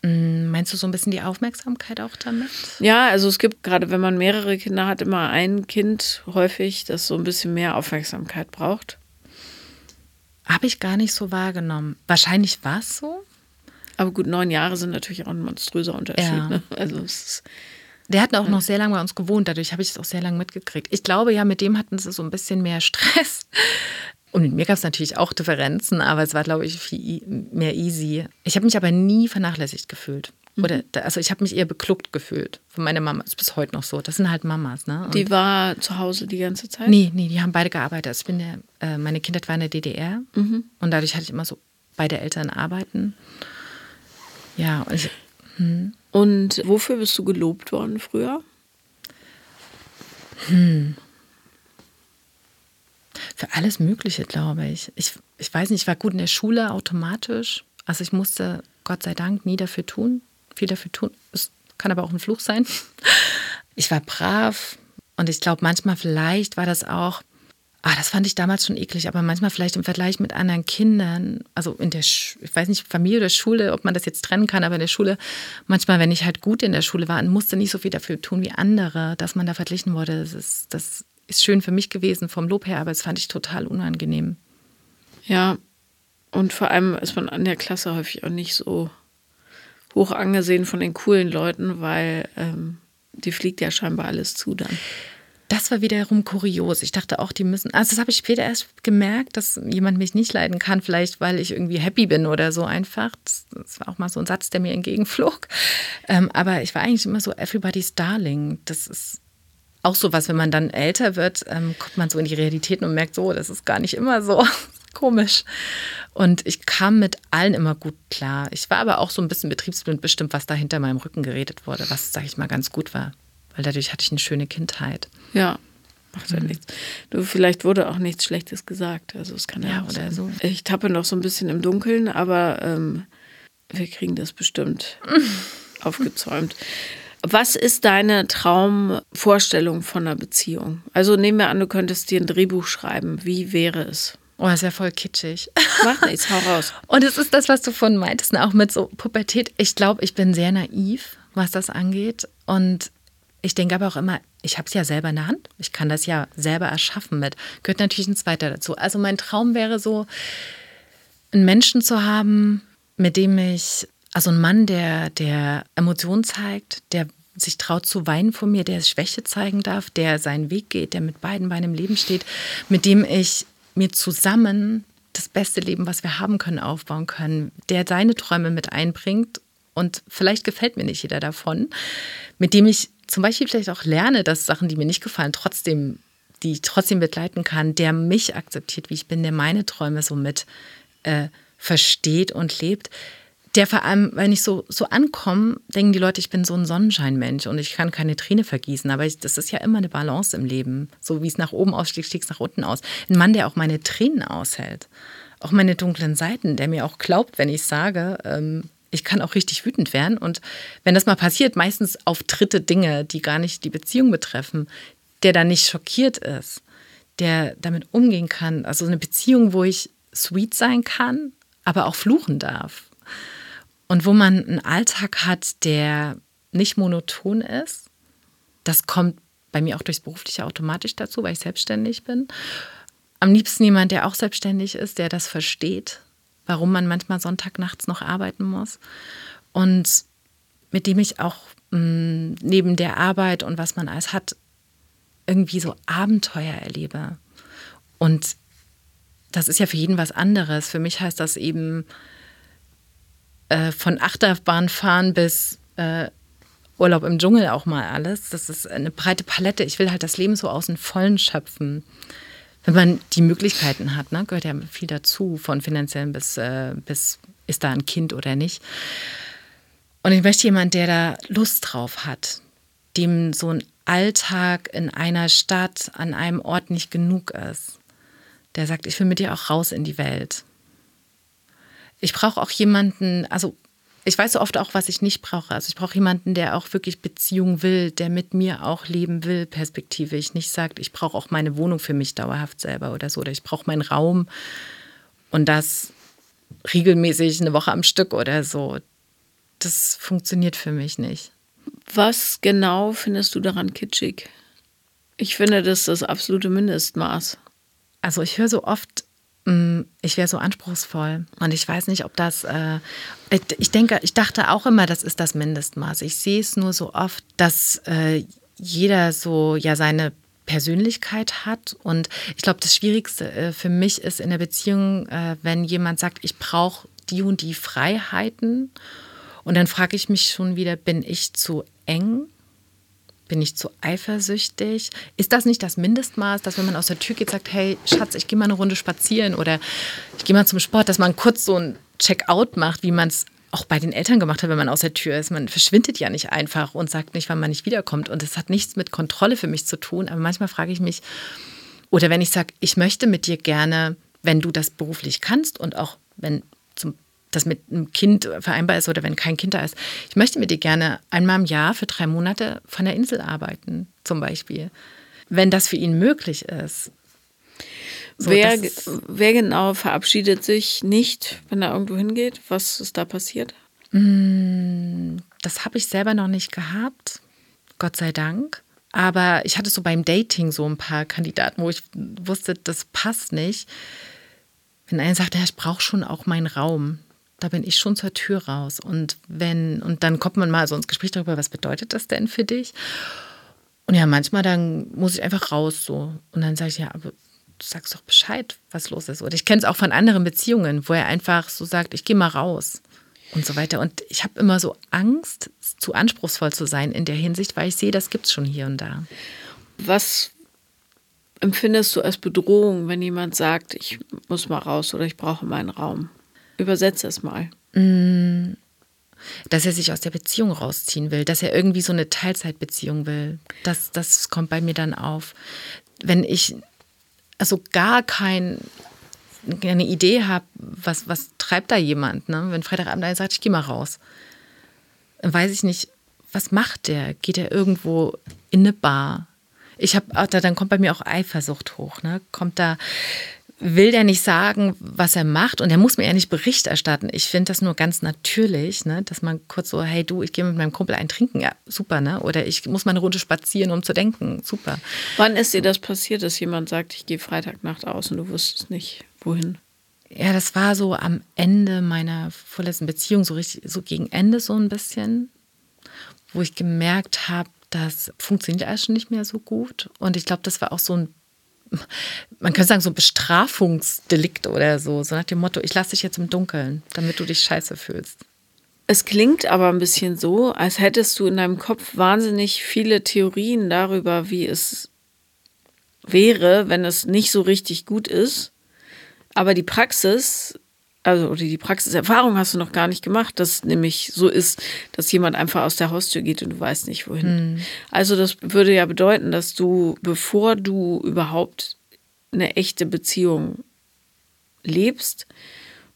Mm, meinst du so ein bisschen die Aufmerksamkeit auch damit? Ja, also es gibt gerade, wenn man mehrere Kinder hat, immer ein Kind häufig, das so ein bisschen mehr Aufmerksamkeit braucht. Habe ich gar nicht so wahrgenommen. Wahrscheinlich war es so. Aber gut, neun Jahre sind natürlich auch ein monströser Unterschied. Ja. Ne? Also es der hat auch noch sehr lange bei uns gewohnt, dadurch habe ich es auch sehr lange mitgekriegt. Ich glaube ja, mit dem hatten sie so ein bisschen mehr Stress. Und mit mir gab es natürlich auch Differenzen, aber es war, glaube ich, viel mehr easy. Ich habe mich aber nie vernachlässigt gefühlt. Oder, mhm. also ich habe mich eher bekluckt gefühlt von meiner Mama. Das ist bis heute noch so. Das sind halt Mamas, ne? Und die war zu Hause die ganze Zeit? Nee, nee, die haben beide gearbeitet. Also ich bin der, äh, meine Kindheit war in der DDR mhm. und dadurch hatte ich immer so beide Eltern arbeiten. Ja, und ich, hm. Und wofür bist du gelobt worden früher? Hm. Für alles Mögliche, glaube ich. ich. Ich weiß nicht, ich war gut in der Schule automatisch. Also ich musste Gott sei Dank nie dafür tun viel dafür tun. Es kann aber auch ein Fluch sein. Ich war brav und ich glaube, manchmal vielleicht war das auch, ah, das fand ich damals schon eklig, aber manchmal vielleicht im Vergleich mit anderen Kindern, also in der, Sch ich weiß nicht, Familie oder Schule, ob man das jetzt trennen kann, aber in der Schule, manchmal, wenn ich halt gut in der Schule war und musste nicht so viel dafür tun wie andere, dass man da verglichen wurde, das ist, das ist schön für mich gewesen vom Lob her, aber das fand ich total unangenehm. Ja, und vor allem ist man an der Klasse häufig auch nicht so hoch angesehen von den coolen Leuten, weil ähm, die fliegt ja scheinbar alles zu dann. das war wiederum kurios. Ich dachte auch, die müssen, also das habe ich später erst gemerkt, dass jemand mich nicht leiden kann, vielleicht weil ich irgendwie happy bin oder so einfach. Das, das war auch mal so ein Satz, der mir entgegenflog. Ähm, aber ich war eigentlich immer so everybody's darling. Das ist auch so was, wenn man dann älter wird, ähm, guckt man so in die Realitäten und merkt so, das ist gar nicht immer so. Komisch. Und ich kam mit allen immer gut klar. Ich war aber auch so ein bisschen betriebsblind bestimmt, was da hinter meinem Rücken geredet wurde, was, sag ich mal, ganz gut war weil dadurch hatte ich eine schöne Kindheit. Ja, macht ja mhm. nichts. Du, vielleicht wurde auch nichts Schlechtes gesagt. Also es kann ja, ja oder sein. so. Ich tappe noch so ein bisschen im Dunkeln, aber ähm, wir kriegen das bestimmt aufgezäumt. Was ist deine Traumvorstellung von einer Beziehung? Also nehmen wir an, du könntest dir ein Drehbuch schreiben. Wie wäre es? Oh, ist ja voll kitschig. Mach nichts, hau raus. Und es ist das, was du von meintest, ne, auch mit so Pubertät. Ich glaube, ich bin sehr naiv, was das angeht. Und ich denke aber auch immer, ich habe es ja selber in der Hand. Ich kann das ja selber erschaffen mit. Gehört natürlich ein zweiter dazu. Also mein Traum wäre so, einen Menschen zu haben, mit dem ich, also ein Mann, der, der Emotionen zeigt, der sich traut zu weinen vor mir, der Schwäche zeigen darf, der seinen Weg geht, der mit beiden Beinen im Leben steht, mit dem ich mir zusammen das beste Leben, was wir haben können, aufbauen können, der seine Träume mit einbringt. Und vielleicht gefällt mir nicht jeder davon, mit dem ich zum Beispiel vielleicht auch lerne, dass Sachen, die mir nicht gefallen, trotzdem, die ich trotzdem begleiten kann, der mich akzeptiert, wie ich bin, der meine Träume so mit äh, versteht und lebt, der vor allem, wenn ich so, so ankomme, denken die Leute, ich bin so ein Sonnenscheinmensch und ich kann keine Träne vergießen. Aber ich, das ist ja immer eine Balance im Leben. So wie es nach oben ausstieg, stieg es nach unten aus. Ein Mann, der auch meine Tränen aushält. Auch meine dunklen Seiten, der mir auch glaubt, wenn ich sage, ähm, ich kann auch richtig wütend werden. Und wenn das mal passiert, meistens auf dritte Dinge, die gar nicht die Beziehung betreffen, der dann nicht schockiert ist, der damit umgehen kann. Also eine Beziehung, wo ich sweet sein kann, aber auch fluchen darf. Und wo man einen Alltag hat, der nicht monoton ist. Das kommt bei mir auch durchs Berufliche automatisch dazu, weil ich selbstständig bin. Am liebsten jemand, der auch selbstständig ist, der das versteht, warum man manchmal Sonntagnachts noch arbeiten muss. Und mit dem ich auch mh, mm, neben der Arbeit und was man alles hat, irgendwie so Abenteuer erlebe. Und das ist ja für jeden was anderes. Für mich heißt das eben äh, von Achterbahnfahren bis äh, Urlaub im Dschungel auch mal alles. Das ist eine breite Palette. Ich will halt das Leben so aus dem Vollen schöpfen wenn man die Möglichkeiten hat, ne, gehört ja viel dazu, von finanziellen bis, äh, bis ist da ein Kind oder nicht. Und ich möchte jemanden, der da Lust drauf hat, dem so ein Alltag in einer Stadt, an einem Ort nicht genug ist. Der sagt, ich will mit dir auch raus in die Welt. Ich brauche auch jemanden, also ich weiß so oft auch, was ich nicht brauche. Also ich brauche jemanden, der auch wirklich Beziehung will, der mit mir auch leben will, perspektivisch. Nicht sagt, ich brauche auch meine Wohnung für mich dauerhaft selber oder so. Oder ich brauche meinen Raum und das regelmäßig eine Woche am Stück oder so. Das funktioniert für mich nicht. Was genau findest du daran kitschig? Ich finde, das ist das absolute Mindestmaß. Also ich höre so oft ich wäre so anspruchsvoll. Und ich weiß nicht, ob das, äh, ich denke, ich dachte auch immer, das ist das Mindestmaß. Ich sehe es nur so oft, dass äh, jeder so ja seine Persönlichkeit hat. Und ich glaube, das Schwierigste äh, für mich ist in der Beziehung, äh, wenn jemand sagt, ich brauche die und die Freiheiten. Und dann frage ich mich schon wieder, bin ich zu eng? Bin ich zu eifersüchtig? Ist das nicht das Mindestmaß, dass wenn man aus der Tür geht, sagt, hey Schatz, ich gehe mal eine Runde spazieren oder ich gehe mal zum Sport, dass man kurz so ein Check-out macht, wie man es auch bei den Eltern gemacht hat, wenn man aus der Tür ist. Man verschwindet ja nicht einfach und sagt nicht, wann man nicht wiederkommt. Und es hat nichts mit Kontrolle für mich zu tun. Aber manchmal frage ich mich, oder wenn ich sage, ich möchte mit dir gerne, wenn du das beruflich kannst und auch wenn zum das mit einem Kind vereinbar ist oder wenn kein Kind da ist. Ich möchte mit dir gerne einmal im Jahr für drei Monate von der Insel arbeiten, zum Beispiel. Wenn das für ihn möglich ist. So, wer, wer genau verabschiedet sich nicht, wenn er irgendwo hingeht? Was ist da passiert? Mm, das habe ich selber noch nicht gehabt, Gott sei Dank. Aber ich hatte so beim Dating so ein paar Kandidaten, wo ich wusste, das passt nicht. Wenn einer sagt, ja, ich brauche schon auch meinen Raum, da bin ich schon zur Tür raus. Und wenn, und dann kommt man mal so ins Gespräch darüber, was bedeutet das denn für dich? Und ja, manchmal dann muss ich einfach raus so. Und dann sage ich, ja, aber du sagst doch Bescheid, was los ist. Oder ich kenne es auch von anderen Beziehungen, wo er einfach so sagt, ich gehe mal raus und so weiter. Und ich habe immer so Angst, zu anspruchsvoll zu sein in der Hinsicht, weil ich sehe, das gibt es schon hier und da. Was empfindest du als Bedrohung, wenn jemand sagt, ich muss mal raus oder ich brauche meinen Raum? Übersetze es mal. Mm, dass er sich aus der Beziehung rausziehen will, dass er irgendwie so eine Teilzeitbeziehung will. Das, das kommt bei mir dann auf. Wenn ich also gar kein, keine Idee habe, was, was treibt da jemand, ne? wenn Freitagabend einer sagt, ich gehe mal raus, dann weiß ich nicht, was macht der? Geht er irgendwo in eine Bar? Ich habe, dann kommt bei mir auch Eifersucht hoch. Ne? Kommt da, will der nicht sagen, was er macht und er muss mir ja nicht Bericht erstatten. Ich finde das nur ganz natürlich, ne? dass man kurz so, hey du, ich gehe mit meinem Kumpel ein Trinken, ja super, ne? Oder ich muss mal eine Runde spazieren, um zu denken, super. Wann ist dir das passiert, dass jemand sagt, ich gehe Freitagnacht aus und du wusstest nicht, wohin? Ja, das war so am Ende meiner vorletzten Beziehung, so richtig, so gegen Ende so ein bisschen, wo ich gemerkt habe, das funktioniert alles schon nicht mehr so gut. Und ich glaube, das war auch so ein man könnte sagen, so ein Bestrafungsdelikt oder so. So nach dem Motto, ich lasse dich jetzt im Dunkeln, damit du dich scheiße fühlst. Es klingt aber ein bisschen so, als hättest du in deinem Kopf wahnsinnig viele Theorien darüber, wie es wäre, wenn es nicht so richtig gut ist. Aber die Praxis also oder die Praxiserfahrung hast du noch gar nicht gemacht, dass nämlich so ist, dass jemand einfach aus der Haustür geht und du weißt nicht wohin. Mhm. Also das würde ja bedeuten, dass du, bevor du überhaupt eine echte Beziehung lebst,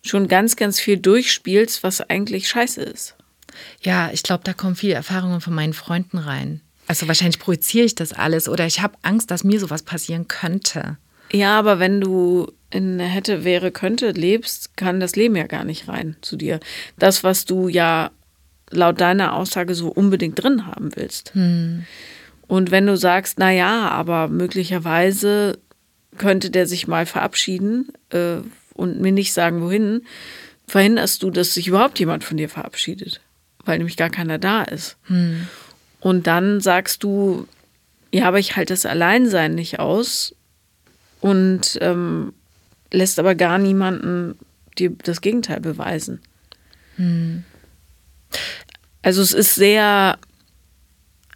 schon ganz, ganz viel durchspielst, was eigentlich scheiße ist. Ja, ich glaube, da kommen viele Erfahrungen von meinen Freunden rein. Also wahrscheinlich projiziere ich das alles oder ich habe Angst, dass mir sowas passieren könnte. Ja, aber wenn du in hätte, wäre, könnte lebst, kann das Leben ja gar nicht rein zu dir. Das, was du ja laut deiner Aussage so unbedingt drin haben willst. Hm. Und wenn du sagst, na ja, aber möglicherweise könnte der sich mal verabschieden äh, und mir nicht sagen, wohin, verhinderst du, dass sich überhaupt jemand von dir verabschiedet, weil nämlich gar keiner da ist. Hm. Und dann sagst du, ja, aber ich halte das Alleinsein nicht aus und ähm, lässt aber gar niemanden dir das Gegenteil beweisen. Hm. Also es ist sehr,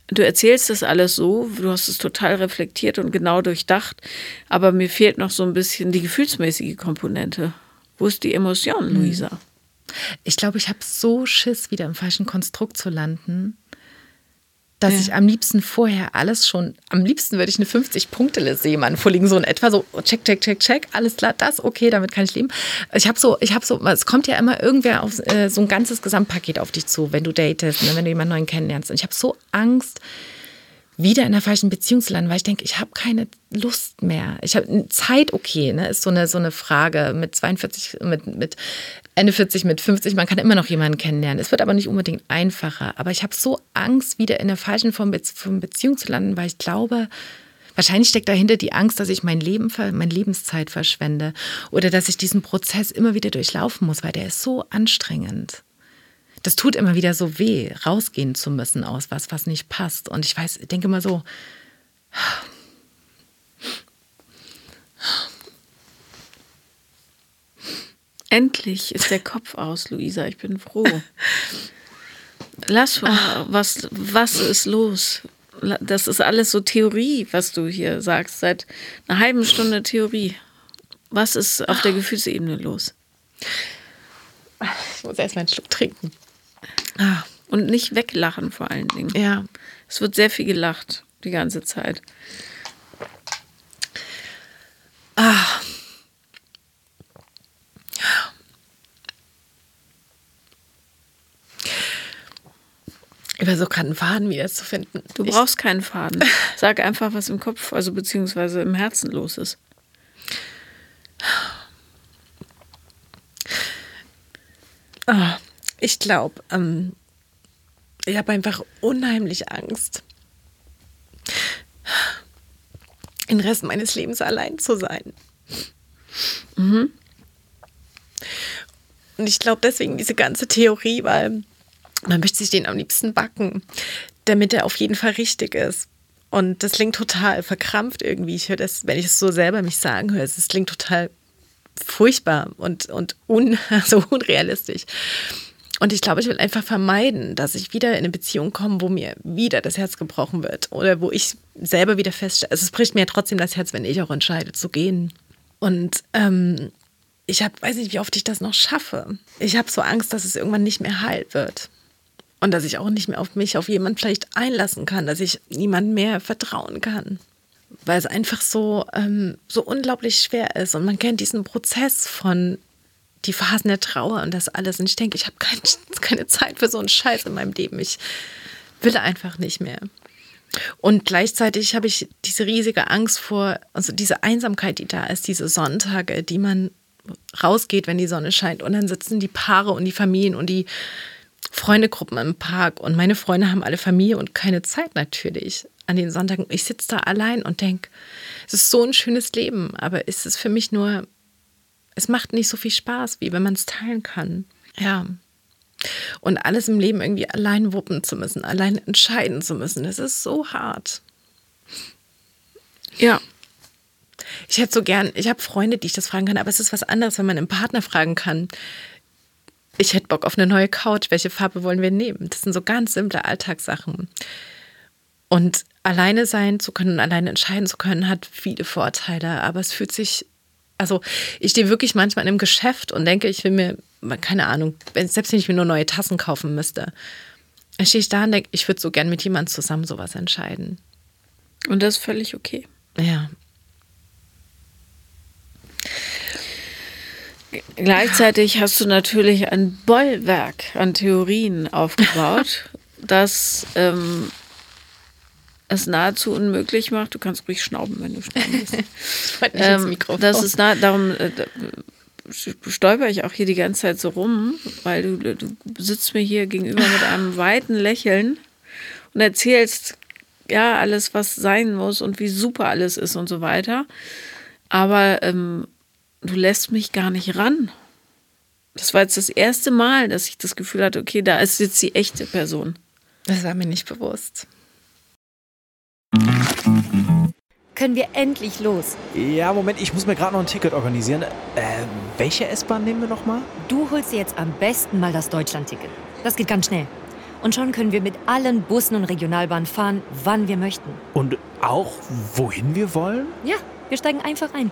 du erzählst das alles so, du hast es total reflektiert und genau durchdacht, aber mir fehlt noch so ein bisschen die gefühlsmäßige Komponente. Wo ist die Emotion, hm. Luisa? Ich glaube, ich habe so Schiss, wieder im falschen Konstrukt zu landen dass ja. ich am liebsten vorher alles schon, am liebsten würde ich eine 50-Punkte-Liste jemanden vorliegen, so in etwa so, check, check, check, check, alles klar, das, okay, damit kann ich leben. Ich habe so, ich habe so, es kommt ja immer irgendwer auf äh, so ein ganzes Gesamtpaket auf dich zu, wenn du datest, ne, wenn du jemanden neuen kennenlernst. Und ich habe so Angst, wieder in der falschen Beziehung zu landen, weil ich denke, ich habe keine Lust mehr. Ich habe Zeit, okay, ne, ist so eine, so eine Frage mit 42, mit, mit Ende 40, mit 50, man kann immer noch jemanden kennenlernen. Es wird aber nicht unbedingt einfacher. Aber ich habe so Angst, wieder in der falschen Form von Beziehung zu landen, weil ich glaube, Wahrscheinlich steckt dahinter die Angst, dass ich mein Leben, meine Lebenszeit verschwende oder dass ich diesen Prozess immer wieder durchlaufen muss, weil der ist so anstrengend das tut immer wieder so weh, rausgehen zu müssen aus was, was nicht passt. Und ich weiß, denke immer so, Endlich ist der Kopf aus, Luisa. Ich bin froh. Lass mal, was, was ist los? Das ist alles so Theorie, was du hier sagst. Seit einer halben Stunde Theorie. Was ist auf der Gefühlsebene los? Ich muss erst mal einen Schluck trinken. Ah, und nicht weglachen vor allen Dingen. Ja. Es wird sehr viel gelacht die ganze Zeit. Ah. Ich versuche gerade einen Faden wiederzufinden. Du brauchst ich keinen Faden. Sag einfach, was im Kopf, also beziehungsweise im Herzen los ist. Ah. Ich glaube, ähm, ich habe einfach unheimlich Angst, den Rest meines Lebens allein zu sein. Mhm. Und ich glaube deswegen diese ganze Theorie, weil man möchte sich den am liebsten backen, damit er auf jeden Fall richtig ist. Und das klingt total verkrampft irgendwie. Ich höre das, wenn ich es so selber mich sagen höre, es klingt total furchtbar und, und un, also unrealistisch. Und ich glaube, ich will einfach vermeiden, dass ich wieder in eine Beziehung komme, wo mir wieder das Herz gebrochen wird oder wo ich selber wieder feststelle, also es bricht mir trotzdem das Herz, wenn ich auch entscheide zu gehen. Und ähm, ich hab, weiß nicht, wie oft ich das noch schaffe. Ich habe so Angst, dass es irgendwann nicht mehr heil wird. Und dass ich auch nicht mehr auf mich, auf jemanden vielleicht einlassen kann, dass ich niemand mehr vertrauen kann. Weil es einfach so, ähm, so unglaublich schwer ist. Und man kennt diesen Prozess von die Phasen der Trauer und das alles. Und ich denke, ich habe kein, keine Zeit für so einen Scheiß in meinem Leben. Ich will einfach nicht mehr. Und gleichzeitig habe ich diese riesige Angst vor, also diese Einsamkeit, die da ist, diese Sonntage, die man rausgeht, wenn die Sonne scheint. Und dann sitzen die Paare und die Familien und die Freundegruppen im Park und meine Freunde haben alle Familie und keine Zeit natürlich an den Sonntagen. Ich sitze da allein und denke, es ist so ein schönes Leben, aber ist es für mich nur, es macht nicht so viel Spaß, wie wenn man es teilen kann. Ja. Und alles im Leben irgendwie allein wuppen zu müssen, allein entscheiden zu müssen, das ist so hart. Ja. Ich hätte so gern, ich habe Freunde, die ich das fragen kann, aber es ist was anderes, wenn man einen Partner fragen kann ich hätte Bock auf eine neue Couch, welche Farbe wollen wir nehmen? Das sind so ganz simple Alltagssachen. Und alleine sein zu können, alleine entscheiden zu können, hat viele Vorteile, aber es fühlt sich, also ich stehe wirklich manchmal in einem Geschäft und denke, ich will mir, keine Ahnung, selbst wenn ich mir nur neue Tassen kaufen müsste, dann stehe ich da und denke, ich würde so gern mit jemandem zusammen sowas entscheiden. Und das ist völlig okay. Ja, Gleichzeitig hast du natürlich ein Bollwerk an Theorien aufgebaut, das ähm, es nahezu unmöglich macht. Du kannst ruhig schnauben, wenn du schnauben willst. ähm, das ist nah, darum äh, stolper ich auch hier die ganze Zeit so rum, weil du, du sitzt mir hier gegenüber mit einem weiten Lächeln und erzählst ja alles, was sein muss und wie super alles ist und so weiter. Aber ähm, du lässt mich gar nicht ran. Das war jetzt das erste Mal, dass ich das Gefühl hatte, okay, da ist jetzt die echte Person. Das war mir nicht bewusst. Können wir endlich los? Ja, Moment, ich muss mir gerade noch ein Ticket organisieren. Äh, welche S-Bahn nehmen wir nochmal? Du holst dir jetzt am besten mal das Deutschland-Ticket. Das geht ganz schnell. Und schon können wir mit allen Bussen und Regionalbahnen fahren, wann wir möchten. Und auch wohin wir wollen? Ja, wir steigen einfach ein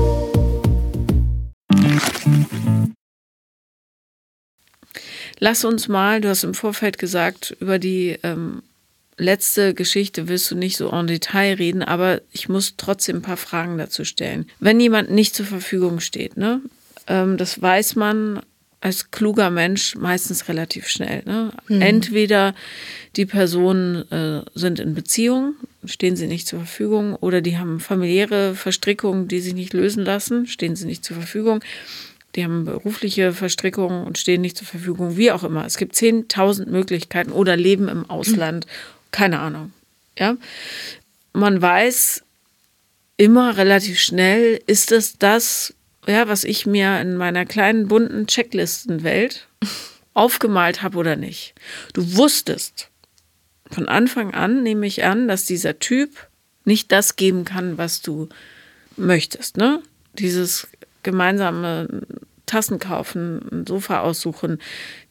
Lass uns mal, du hast im Vorfeld gesagt, über die ähm, letzte Geschichte willst du nicht so en Detail reden, aber ich muss trotzdem ein paar Fragen dazu stellen. Wenn jemand nicht zur Verfügung steht, ne, ähm, das weiß man als kluger Mensch meistens relativ schnell. Ne? Mhm. Entweder die Personen äh, sind in Beziehung, stehen sie nicht zur Verfügung, oder die haben familiäre Verstrickungen, die sich nicht lösen lassen, stehen sie nicht zur Verfügung die haben berufliche Verstrickungen und stehen nicht zur Verfügung, wie auch immer. Es gibt 10.000 Möglichkeiten oder leben im Ausland, keine Ahnung. Ja, man weiß immer relativ schnell, ist es das, ja, was ich mir in meiner kleinen bunten Checklistenwelt aufgemalt habe oder nicht. Du wusstest von Anfang an, nehme ich an, dass dieser Typ nicht das geben kann, was du möchtest, ne? Dieses gemeinsame Tassen kaufen, ein Sofa aussuchen,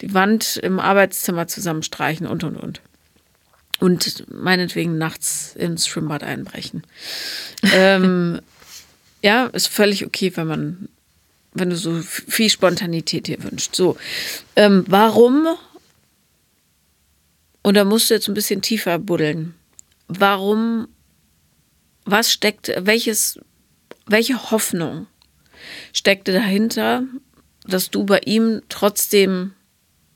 die Wand im Arbeitszimmer zusammenstreichen und und und. Und meinetwegen nachts ins Schwimmbad einbrechen. ähm, ja, ist völlig okay, wenn man, wenn du so viel Spontanität dir wünscht. So, ähm, warum? Und da musst du jetzt ein bisschen tiefer buddeln. Warum? Was steckt? Welches? Welche Hoffnung steckte dahinter, dass du bei ihm trotzdem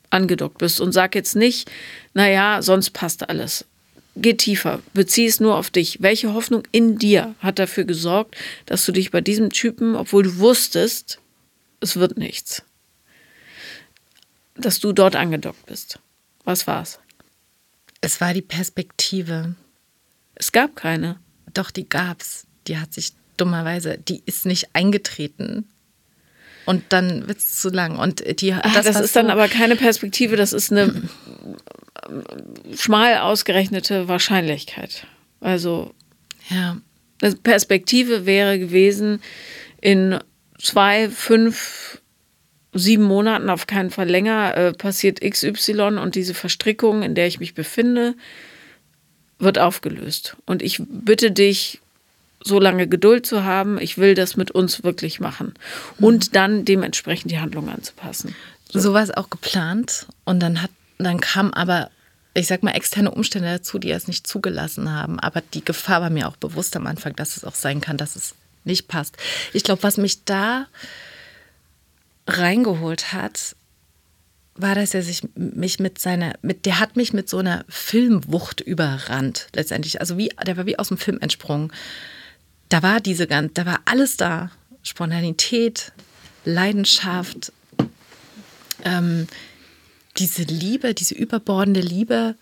angedockt bist und sag jetzt nicht, naja, sonst passt alles. geh tiefer, bezieh es nur auf dich. Welche Hoffnung in dir hat dafür gesorgt, dass du dich bei diesem Typen, obwohl du wusstest, es wird nichts, dass du dort angedockt bist? Was war's? Es war die Perspektive. Es gab keine. Doch, die gab's. Die hat sich dummerweise, die ist nicht eingetreten. Und dann wird es zu lang. Und die, Ach, das, das ist dann aber keine Perspektive, das ist eine schmal ausgerechnete Wahrscheinlichkeit. Also ja. eine Perspektive wäre gewesen, in zwei, fünf, sieben Monaten, auf keinen Fall länger, äh, passiert XY und diese Verstrickung, in der ich mich befinde, wird aufgelöst. Und ich bitte dich, so lange Geduld zu haben. Ich will das mit uns wirklich machen. Und mhm. dann dementsprechend die Handlung anzupassen. So, so war es auch geplant. Und dann hat, dann kam aber, ich sag mal, externe Umstände dazu, die es nicht zugelassen haben. Aber die Gefahr war mir auch bewusst am Anfang, dass es auch sein kann, dass es nicht passt. Ich glaube, was mich da reingeholt hat, war, dass er sich mich mit seiner, mit, der hat mich mit so einer Filmwucht überrannt, letztendlich. Also wie, der war wie aus dem Film entsprungen da war diese ganz, da war alles da. Spontanität, Leidenschaft, ähm, diese Liebe, diese überbordende Liebe.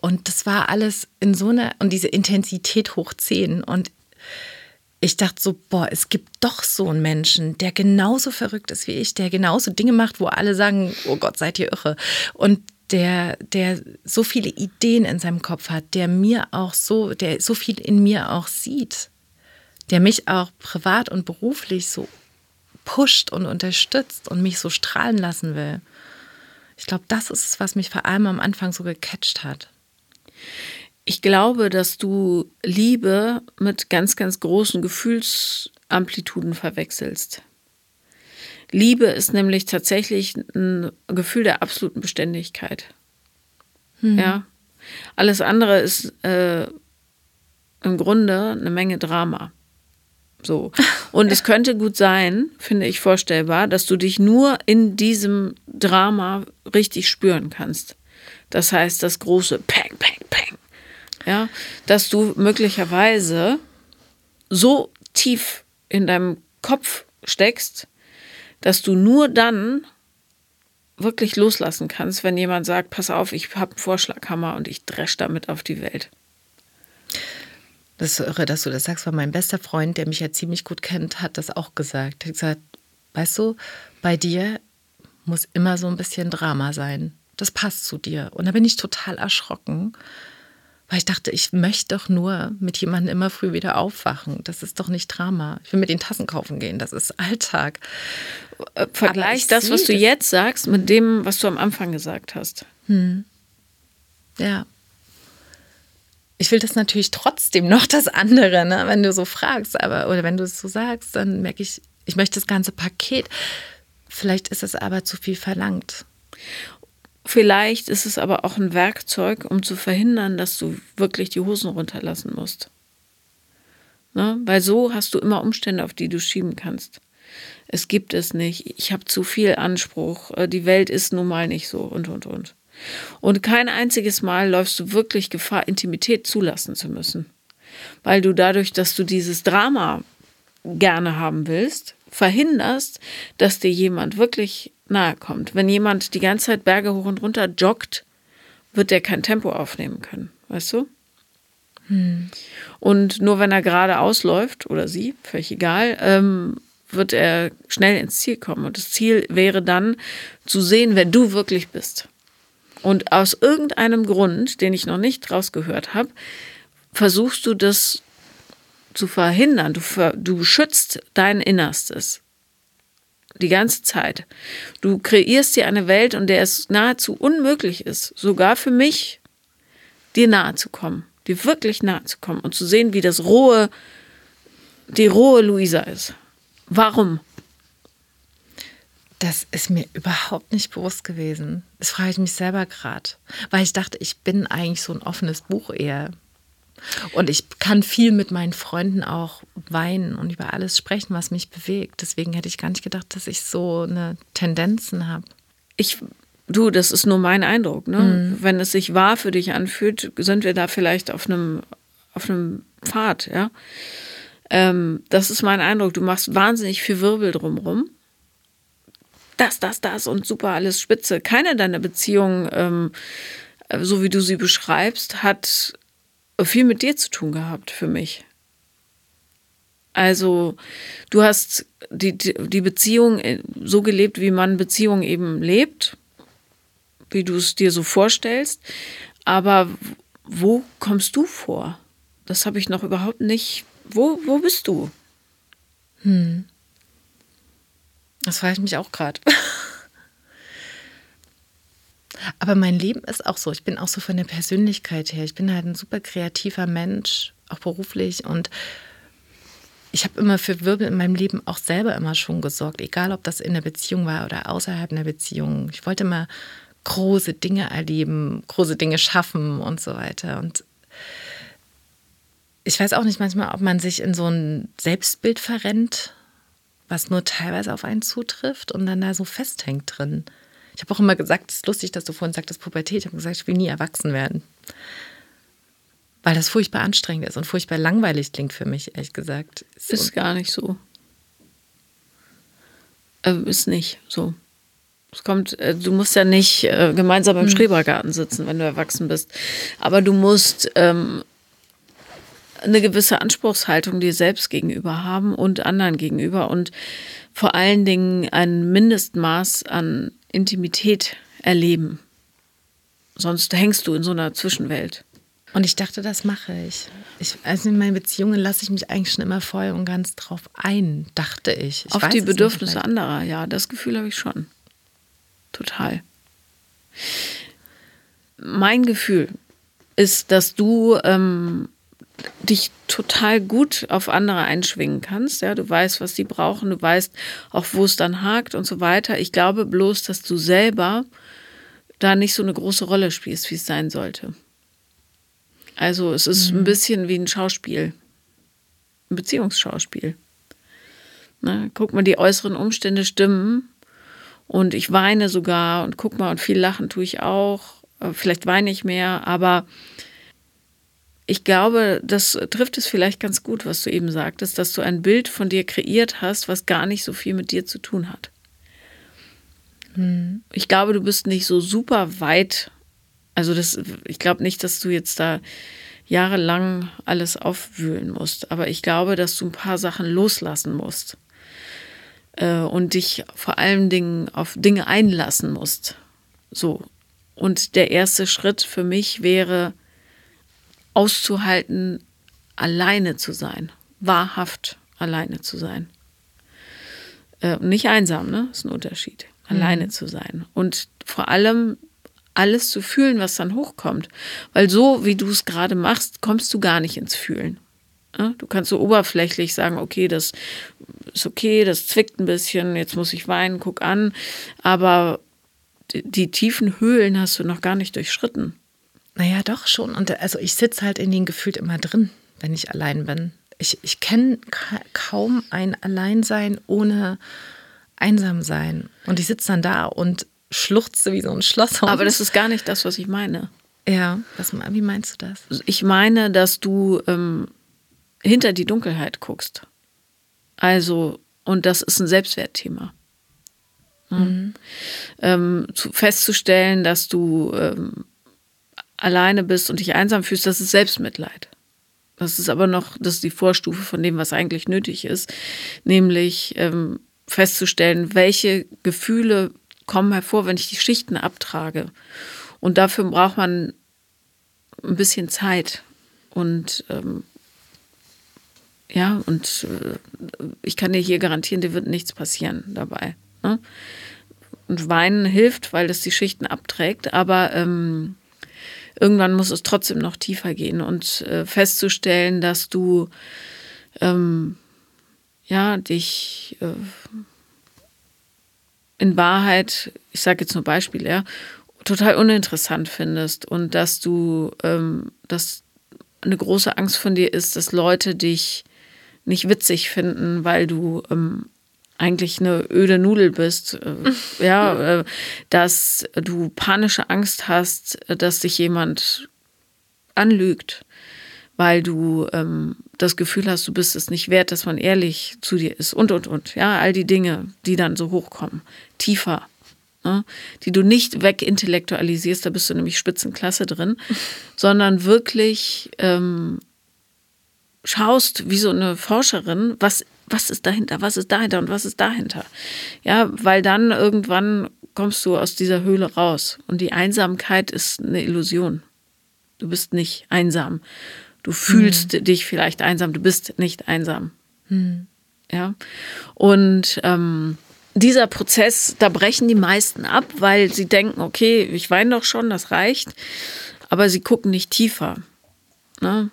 Und das war alles in so einer, und diese Intensität hoch 10. Und ich dachte so, boah, es gibt doch so einen Menschen, der genauso verrückt ist wie ich, der genauso Dinge macht, wo alle sagen, oh Gott, seid ihr irre. Und der, der so viele Ideen in seinem Kopf hat, der mir auch so, der so viel in mir auch sieht der mich auch privat und beruflich so pusht und unterstützt und mich so strahlen lassen will. Ich glaube, das ist es, was mich vor allem am Anfang so gecatcht hat. Ich glaube, dass du Liebe mit ganz, ganz großen Gefühlsamplituden verwechselst. Liebe ist nämlich tatsächlich ein Gefühl der absoluten Beständigkeit. Hm. Ja. Alles andere ist äh, im Grunde eine Menge Drama. So. Und es könnte gut sein, finde ich vorstellbar, dass du dich nur in diesem Drama richtig spüren kannst. Das heißt, das große Peng, Peng, Peng. Ja, dass du möglicherweise so tief in deinem Kopf steckst, dass du nur dann wirklich loslassen kannst, wenn jemand sagt, pass auf, ich habe einen Vorschlaghammer und ich dresch damit auf die Welt. Das ist irre, dass du das sagst, weil mein bester Freund, der mich ja ziemlich gut kennt, hat das auch gesagt. Er hat gesagt, weißt du, bei dir muss immer so ein bisschen Drama sein. Das passt zu dir. Und da bin ich total erschrocken, weil ich dachte, ich möchte doch nur mit jemandem immer früh wieder aufwachen. Das ist doch nicht Drama. Ich will mit den Tassen kaufen gehen. Das ist Alltag. Äh, vergleich das, was du jetzt sagst, mit dem, was du am Anfang gesagt hast. Hm. Ja ich will das natürlich trotzdem noch das andere, ne? wenn du so fragst, aber oder wenn du es so sagst, dann merke ich, ich möchte das ganze Paket. Vielleicht ist es aber zu viel verlangt. Vielleicht ist es aber auch ein Werkzeug, um zu verhindern, dass du wirklich die Hosen runterlassen musst. Ne? Weil so hast du immer Umstände, auf die du schieben kannst. Es gibt es nicht. Ich habe zu viel Anspruch. Äh, die Welt ist nun mal nicht so und und und. Und kein einziges Mal läufst du wirklich Gefahr, Intimität zulassen zu müssen. Weil du dadurch, dass du dieses Drama gerne haben willst, verhinderst, dass dir jemand wirklich nahe kommt. Wenn jemand die ganze Zeit Berge hoch und runter joggt, wird der kein Tempo aufnehmen können, weißt du? Hm. Und nur wenn er gerade ausläuft oder sie, völlig egal, ähm, wird er schnell ins Ziel kommen. Und das Ziel wäre dann zu sehen, wer du wirklich bist. Und aus irgendeinem Grund, den ich noch nicht rausgehört habe, versuchst du das zu verhindern. Du, ver du schützt dein Innerstes die ganze Zeit. Du kreierst dir eine Welt, in der es nahezu unmöglich ist, sogar für mich, dir nahe zu kommen, dir wirklich nahe zu kommen und zu sehen, wie das rohe, die rohe Luisa ist. Warum? Das ist mir überhaupt nicht bewusst gewesen. Das frage ich mich selber gerade. Weil ich dachte, ich bin eigentlich so ein offenes Buch eher. Und ich kann viel mit meinen Freunden auch weinen und über alles sprechen, was mich bewegt. Deswegen hätte ich gar nicht gedacht, dass ich so eine Tendenzen habe. Ich Du, das ist nur mein Eindruck. Ne? Mhm. Wenn es sich wahr für dich anfühlt, sind wir da vielleicht auf einem, auf einem Pfad, ja. Ähm, das ist mein Eindruck. Du machst wahnsinnig viel Wirbel drumrum. Das, das, das und super, alles spitze. Keine deiner Beziehungen, ähm, so wie du sie beschreibst, hat viel mit dir zu tun gehabt für mich. Also du hast die, die Beziehung äh, so gelebt, wie man Beziehung eben lebt, wie du es dir so vorstellst. Aber wo kommst du vor? Das habe ich noch überhaupt nicht. Wo, wo bist du? Hm. Das frage ich mich auch gerade. Aber mein Leben ist auch so. Ich bin auch so von der Persönlichkeit her. Ich bin halt ein super kreativer Mensch, auch beruflich. Und ich habe immer für Wirbel in meinem Leben auch selber immer schon gesorgt, egal ob das in der Beziehung war oder außerhalb einer Beziehung. Ich wollte immer große Dinge erleben, große Dinge schaffen und so weiter. Und ich weiß auch nicht manchmal, ob man sich in so ein Selbstbild verrennt, was nur teilweise auf einen zutrifft und dann da so festhängt drin. Ich habe auch immer gesagt, es ist lustig, dass du vorhin sagtest, Pubertät. Ich habe gesagt, ich will nie erwachsen werden. Weil das furchtbar anstrengend ist und furchtbar langweilig klingt für mich, ehrlich gesagt. Ist, ist gar nicht so. Äh, ist nicht so. Es kommt, äh, du musst ja nicht äh, gemeinsam im hm. Schrebergarten sitzen, wenn du erwachsen bist. Aber du musst ähm, eine gewisse Anspruchshaltung dir selbst gegenüber haben und anderen gegenüber und vor allen Dingen ein Mindestmaß an Intimität erleben. Sonst hängst du in so einer Zwischenwelt. Und ich dachte, das mache ich. ich also in meinen Beziehungen lasse ich mich eigentlich schon immer voll und ganz drauf ein, dachte ich. ich Auf die Bedürfnisse anderer, ja, das Gefühl habe ich schon. Total. Mein Gefühl ist, dass du ähm, dich total gut auf andere einschwingen kannst. Ja, du weißt, was die brauchen, du weißt auch, wo es dann hakt und so weiter. Ich glaube bloß, dass du selber da nicht so eine große Rolle spielst, wie es sein sollte. Also es ist mhm. ein bisschen wie ein Schauspiel, ein Beziehungsschauspiel. Na, guck mal, die äußeren Umstände stimmen und ich weine sogar und guck mal, und viel lachen tue ich auch. Äh, vielleicht weine ich mehr, aber ich glaube, das trifft es vielleicht ganz gut, was du eben sagtest, dass du ein Bild von dir kreiert hast, was gar nicht so viel mit dir zu tun hat. Hm. Ich glaube, du bist nicht so super weit. Also das, ich glaube nicht, dass du jetzt da jahrelang alles aufwühlen musst. Aber ich glaube, dass du ein paar Sachen loslassen musst äh, und dich vor allen Dingen auf Dinge einlassen musst. So. Und der erste Schritt für mich wäre, auszuhalten, alleine zu sein, wahrhaft alleine zu sein. Äh, nicht einsam, ne? Das ist ein Unterschied. Alleine mhm. zu sein. Und vor allem alles zu fühlen, was dann hochkommt. Weil so, wie du es gerade machst, kommst du gar nicht ins Fühlen. Ja? Du kannst so oberflächlich sagen, okay, das ist okay, das zwickt ein bisschen, jetzt muss ich weinen, guck an. Aber die, die tiefen Höhlen hast du noch gar nicht durchschritten. Naja, doch schon. Und also ich sitze halt in den gefühlt immer drin, wenn ich allein bin. Ich, ich kenne kaum ein Alleinsein ohne einsam sein. Und ich sitze dann da und schluchze wie so ein Schlosshund. Aber das ist gar nicht das, was ich meine. Ja, was, wie meinst du das? Ich meine, dass du ähm, hinter die Dunkelheit guckst. Also, und das ist ein Selbstwertthema. Mhm. Ähm, zu, festzustellen, dass du ähm, alleine bist und dich einsam fühlst, das ist Selbstmitleid. Das ist aber noch, das ist die Vorstufe von dem, was eigentlich nötig ist, nämlich ähm, festzustellen, welche Gefühle kommen hervor, wenn ich die Schichten abtrage. Und dafür braucht man ein bisschen Zeit. Und ähm, ja, und äh, ich kann dir hier garantieren, dir wird nichts passieren dabei. Ne? Und Weinen hilft, weil das die Schichten abträgt, aber ähm, irgendwann muss es trotzdem noch tiefer gehen und äh, festzustellen, dass du ähm, ja dich äh, in Wahrheit, ich sage jetzt nur Beispiel, ja, total uninteressant findest und dass du, ähm, dass eine große Angst von dir ist, dass Leute dich nicht witzig finden, weil du ähm, eigentlich eine öde Nudel bist, äh, ja, äh, dass du panische Angst hast, dass dich jemand anlügt, weil du ähm, das Gefühl hast, du bist es nicht wert, dass man ehrlich zu dir ist und, und, und. Ja, all die Dinge, die dann so hochkommen, tiefer, ne? die du nicht wegintellektualisierst, da bist du nämlich Spitzenklasse drin, sondern wirklich ähm, schaust wie so eine Forscherin, was, was ist dahinter, was ist dahinter und was ist dahinter. Ja, weil dann irgendwann kommst du aus dieser Höhle raus und die Einsamkeit ist eine Illusion. Du bist nicht einsam. Du fühlst hm. dich vielleicht einsam, du bist nicht einsam. Hm. Ja. Und ähm, dieser Prozess, da brechen die meisten ab, weil sie denken, okay, ich weine doch schon, das reicht. Aber sie gucken nicht tiefer. Ne?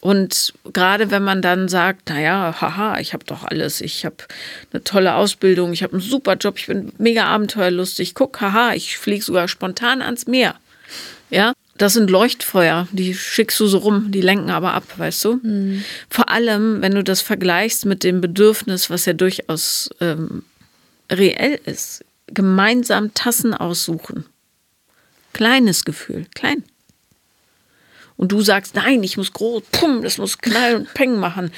Und gerade wenn man dann sagt, naja, haha, ich habe doch alles, ich habe eine tolle Ausbildung, ich habe einen super Job, ich bin mega abenteuerlustig, guck, haha, ich fliege sogar spontan ans Meer. Ja, das sind Leuchtfeuer, die schickst du so rum, die lenken aber ab, weißt du? Mhm. Vor allem, wenn du das vergleichst mit dem Bedürfnis, was ja durchaus ähm, reell ist. Gemeinsam Tassen aussuchen. Kleines Gefühl, klein und du sagst, nein, ich muss groß, pum, das muss knallen und peng machen.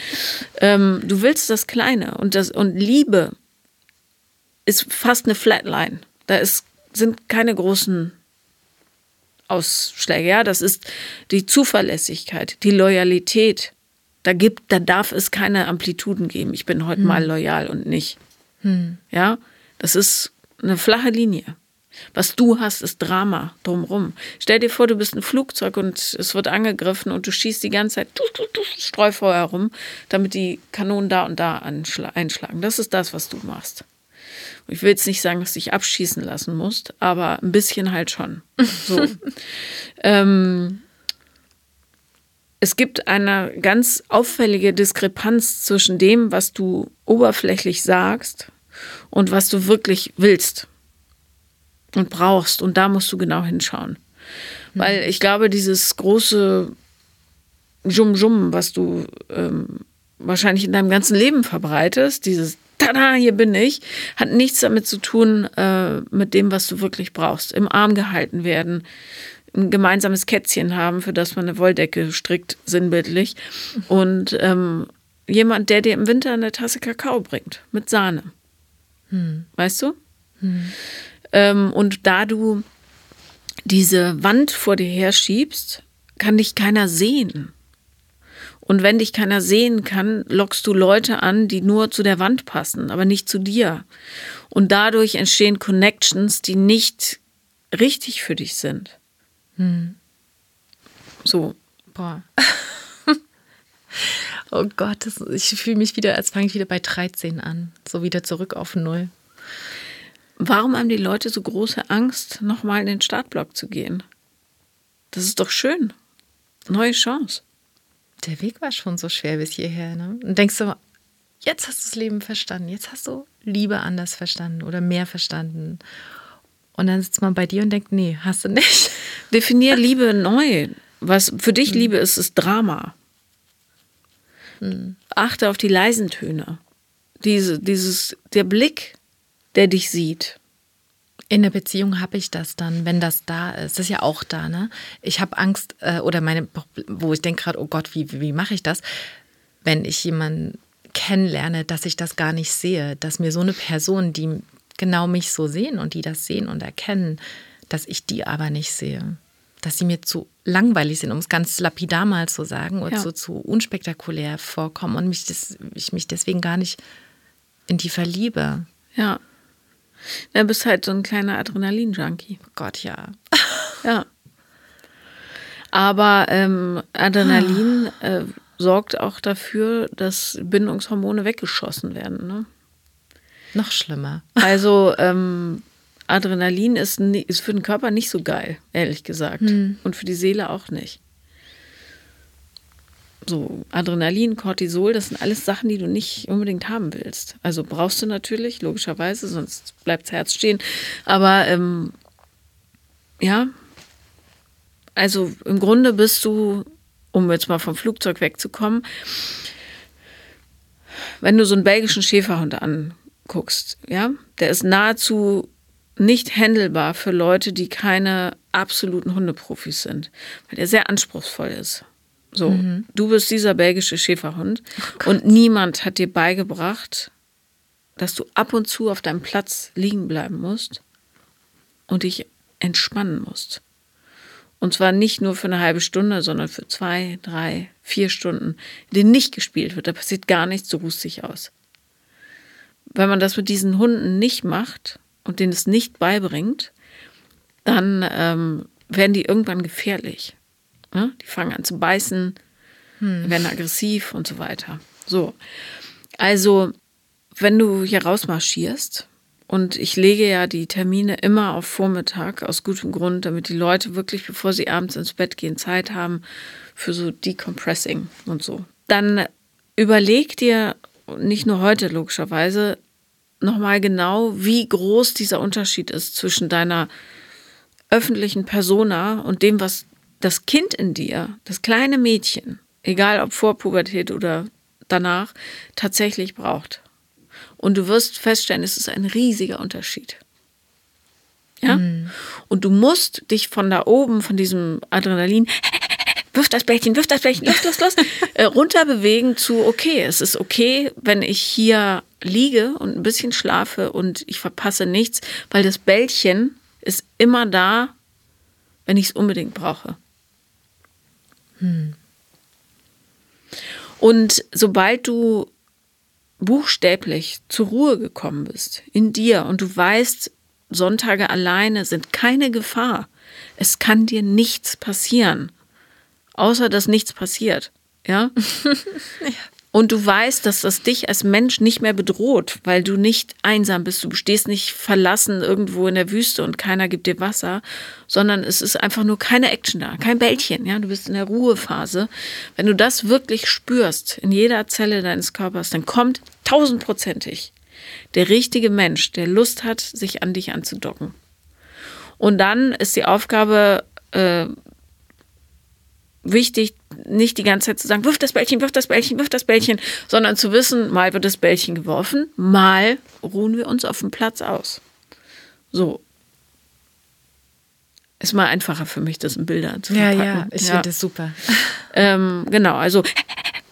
Ähm, du willst das Kleine und, das, und Liebe ist fast eine Flatline. Da ist, sind keine großen Ausschläge. Ja, das ist die Zuverlässigkeit, die Loyalität. Da gibt, da darf es keine Amplituden geben. Ich bin heute hm. mal loyal und nicht. Hm. Ja, das ist eine flache Linie. Was du hast, ist Drama drumrum. Stell dir vor, du bist ein Flugzeug und es wird angegriffen und du schießt die ganze Zeit Streufeuer herum, damit die Kanonen da und da einschlagen. Das ist das, was du machst. Ich will jetzt nicht sagen, dass du dich abschießen lassen musst, aber ein bisschen halt schon. So. ähm, es gibt eine ganz auffällige Diskrepanz zwischen dem, was du oberflächlich sagst und was du wirklich willst und brauchst. Und da musst du genau hinschauen. Mhm. Weil ich glaube, dieses große Jum-Jum, was du ähm, wahrscheinlich in deinem ganzen Leben verbreitest, dieses Tada, hier bin ich, hat nichts damit zu tun, äh, mit dem, was du wirklich brauchst. Im Arm gehalten werden, ein gemeinsames Kätzchen haben, für das man eine Wolldecke strickt, sinnbildlich. Und ähm, jemand, der dir im Winter eine Tasse Kakao bringt, mit Sahne. Hm. Weißt du? Hm. Ähm, und da du diese Wand vor dir her schiebst, kann dich keiner sehen. Und wenn dich keiner sehen kann, lockst du Leute an, die nur zu der Wand passen, aber nicht zu dir. Und dadurch entstehen Connections, die nicht richtig für dich sind. Hm. So. Boah. oh Gott, das, ich fühle mich wieder, als fange ich wieder bei 13 an. So wieder zurück auf Null. Warum haben die Leute so große Angst, nochmal in den Startblock zu gehen? Das ist doch schön. Neue Chance. Der Weg war schon so schwer bis hierher. Ne? Und denkst du, jetzt hast du das Leben verstanden, jetzt hast du Liebe anders verstanden oder mehr verstanden. Und dann sitzt man bei dir und denkt, nee, hast du nicht. Definier Liebe neu. Was für dich hm. Liebe ist, ist Drama. Hm. Achte auf die leisen Töne. Diese, dieses, der Blick, der dich sieht. In der Beziehung habe ich das dann, wenn das da ist. Das ist ja auch da, ne? Ich habe Angst äh, oder meine, wo ich denke gerade, oh Gott, wie, wie, wie mache ich das? Wenn ich jemanden kennenlerne, dass ich das gar nicht sehe, dass mir so eine Person, die genau mich so sehen und die das sehen und erkennen, dass ich die aber nicht sehe. Dass sie mir zu langweilig sind, um es ganz lapidar mal zu sagen, oder ja. so zu unspektakulär vorkommen und mich das, ich mich deswegen gar nicht in die verliebe. Ja. Du bist halt so ein kleiner Adrenalin-Junkie. Gott, ja. ja. Aber ähm, Adrenalin äh, sorgt auch dafür, dass Bindungshormone weggeschossen werden. Ne? Noch schlimmer. Also ähm, Adrenalin ist, ist für den Körper nicht so geil, ehrlich gesagt. Hm. Und für die Seele auch nicht so Adrenalin, Cortisol, das sind alles Sachen, die du nicht unbedingt haben willst. Also brauchst du natürlich, logischerweise, sonst bleibt das Herz stehen. Aber ähm, ja, also im Grunde bist du, um jetzt mal vom Flugzeug wegzukommen, wenn du so einen belgischen Schäferhund guckst, ja, der ist nahezu nicht handelbar für Leute, die keine absoluten Hundeprofis sind, weil der sehr anspruchsvoll ist. So, mhm. du bist dieser belgische Schäferhund oh und niemand hat dir beigebracht, dass du ab und zu auf deinem Platz liegen bleiben musst und dich entspannen musst. Und zwar nicht nur für eine halbe Stunde, sondern für zwei, drei, vier Stunden, in denen nicht gespielt wird. Da passiert gar nichts, du ruhst dich aus. Wenn man das mit diesen Hunden nicht macht und denen es nicht beibringt, dann ähm, werden die irgendwann gefährlich. Ja? Die fangen an zu beißen, hm. werden aggressiv und so weiter. So. Also, wenn du hier rausmarschierst, und ich lege ja die Termine immer auf Vormittag aus gutem Grund, damit die Leute wirklich, bevor sie abends ins Bett gehen, Zeit haben für so Decompressing und so. Dann überleg dir nicht nur heute logischerweise nochmal genau, wie groß dieser Unterschied ist zwischen deiner öffentlichen Persona und dem, was das Kind in dir, das kleine Mädchen, egal ob vor Pubertät oder danach, tatsächlich braucht. Und du wirst feststellen, es ist ein riesiger Unterschied. Ja? Mhm. Und du musst dich von da oben, von diesem Adrenalin, wirf das Bällchen, wirf das Bällchen, los, los, los, äh, runterbewegen zu, okay, es ist okay, wenn ich hier liege und ein bisschen schlafe und ich verpasse nichts, weil das Bällchen ist immer da, wenn ich es unbedingt brauche. Und sobald du buchstäblich zur Ruhe gekommen bist in dir und du weißt, Sonntage alleine sind keine Gefahr. Es kann dir nichts passieren, außer dass nichts passiert. Ja? ja. Und du weißt, dass das dich als Mensch nicht mehr bedroht, weil du nicht einsam bist. Du stehst nicht verlassen irgendwo in der Wüste und keiner gibt dir Wasser, sondern es ist einfach nur keine Action da, kein Bällchen. Ja, du bist in der Ruhephase. Wenn du das wirklich spürst in jeder Zelle deines Körpers, dann kommt tausendprozentig der richtige Mensch, der Lust hat, sich an dich anzudocken. Und dann ist die Aufgabe, äh, wichtig, nicht die ganze Zeit zu sagen, wirf das Bällchen, wirf das Bällchen, wirf das Bällchen, sondern zu wissen, mal wird das Bällchen geworfen, mal ruhen wir uns auf dem Platz aus. So. Ist mal einfacher für mich, das in Bilder zu verpacken. Ja, ja, ich ja. finde das super. Ähm, genau, also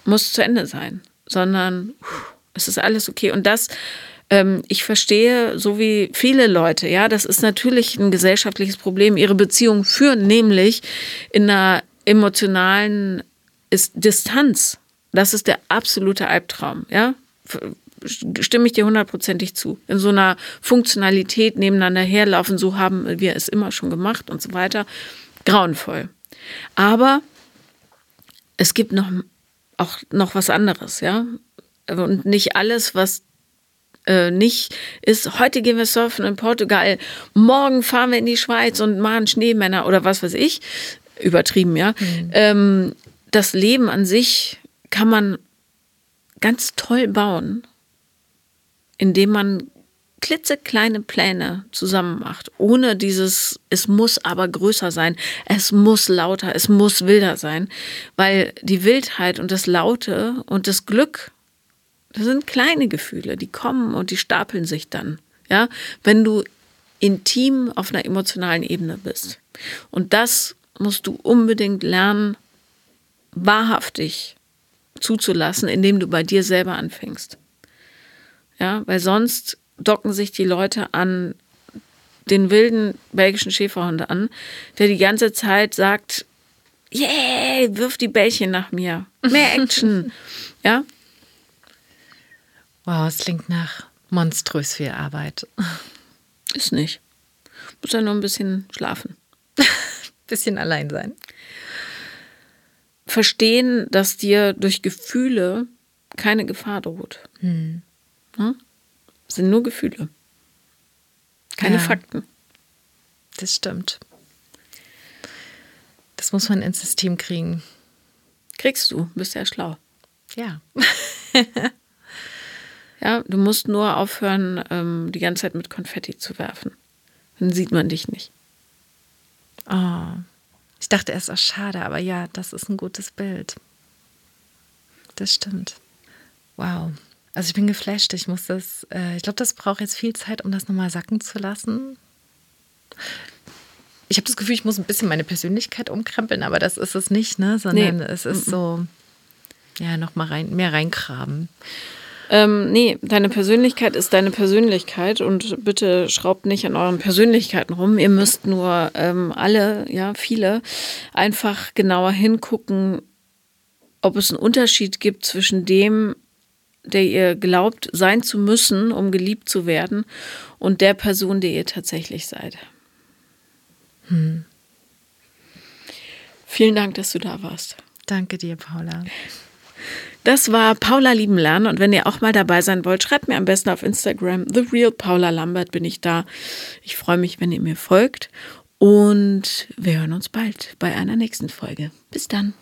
muss zu Ende sein, sondern es ist alles okay. Und das, ähm, ich verstehe, so wie viele Leute, ja, das ist natürlich ein gesellschaftliches Problem. Ihre Beziehungen führen nämlich in einer emotionalen ist Distanz. Das ist der absolute Albtraum, ja? Stimme ich dir hundertprozentig zu. In so einer Funktionalität nebeneinander herlaufen, so haben wir es immer schon gemacht und so weiter. Grauenvoll. Aber es gibt noch auch noch was anderes, ja? Und nicht alles, was äh, nicht ist, heute gehen wir surfen in Portugal, morgen fahren wir in die Schweiz und machen Schneemänner oder was weiß ich, übertrieben, ja. Mhm. Ähm, das Leben an sich kann man ganz toll bauen, indem man klitzekleine Pläne zusammen macht, ohne dieses, es muss aber größer sein, es muss lauter, es muss wilder sein, weil die Wildheit und das Laute und das Glück, das sind kleine Gefühle, die kommen und die stapeln sich dann, ja, wenn du intim auf einer emotionalen Ebene bist. Und das musst du unbedingt lernen, wahrhaftig zuzulassen, indem du bei dir selber anfängst. Ja, weil sonst docken sich die Leute an den wilden belgischen Schäferhund an, der die ganze Zeit sagt, yeah, wirf die Bällchen nach mir. Mehr Action. ja. Wow, es klingt nach monströs viel Arbeit. Ist nicht. Muss ja nur ein bisschen schlafen bisschen allein sein. Verstehen, dass dir durch Gefühle keine Gefahr droht. Hm. Das sind nur Gefühle. Keine ja, Fakten. Das stimmt. Das muss man ins System kriegen. Kriegst du, bist ja schlau. Ja. ja, du musst nur aufhören, ähm, die ganze Zeit mit Konfetti zu werfen. Dann sieht man dich nicht. Oh, ich dachte erst, auch schade, aber ja, das ist ein gutes Bild. Das stimmt. Wow. Also ich bin geflasht. Ich muss das, äh, ich glaube, das braucht jetzt viel Zeit, um das nochmal sacken zu lassen. Ich habe das Gefühl, ich muss ein bisschen meine Persönlichkeit umkrempeln, aber das ist es nicht, ne? Sondern nee. es ist so, ja, nochmal rein, mehr reingraben. Ähm, nee, deine Persönlichkeit ist deine Persönlichkeit und bitte schraubt nicht an euren Persönlichkeiten rum. Ihr müsst nur ähm, alle, ja, viele, einfach genauer hingucken, ob es einen Unterschied gibt zwischen dem, der ihr glaubt sein zu müssen, um geliebt zu werden, und der Person, die ihr tatsächlich seid. Hm. Vielen Dank, dass du da warst. Danke dir, Paula. Das war Paula lieben lernen und wenn ihr auch mal dabei sein wollt, schreibt mir am besten auf Instagram The Real Paula Lambert bin ich da. Ich freue mich, wenn ihr mir folgt und wir hören uns bald bei einer nächsten Folge. Bis dann.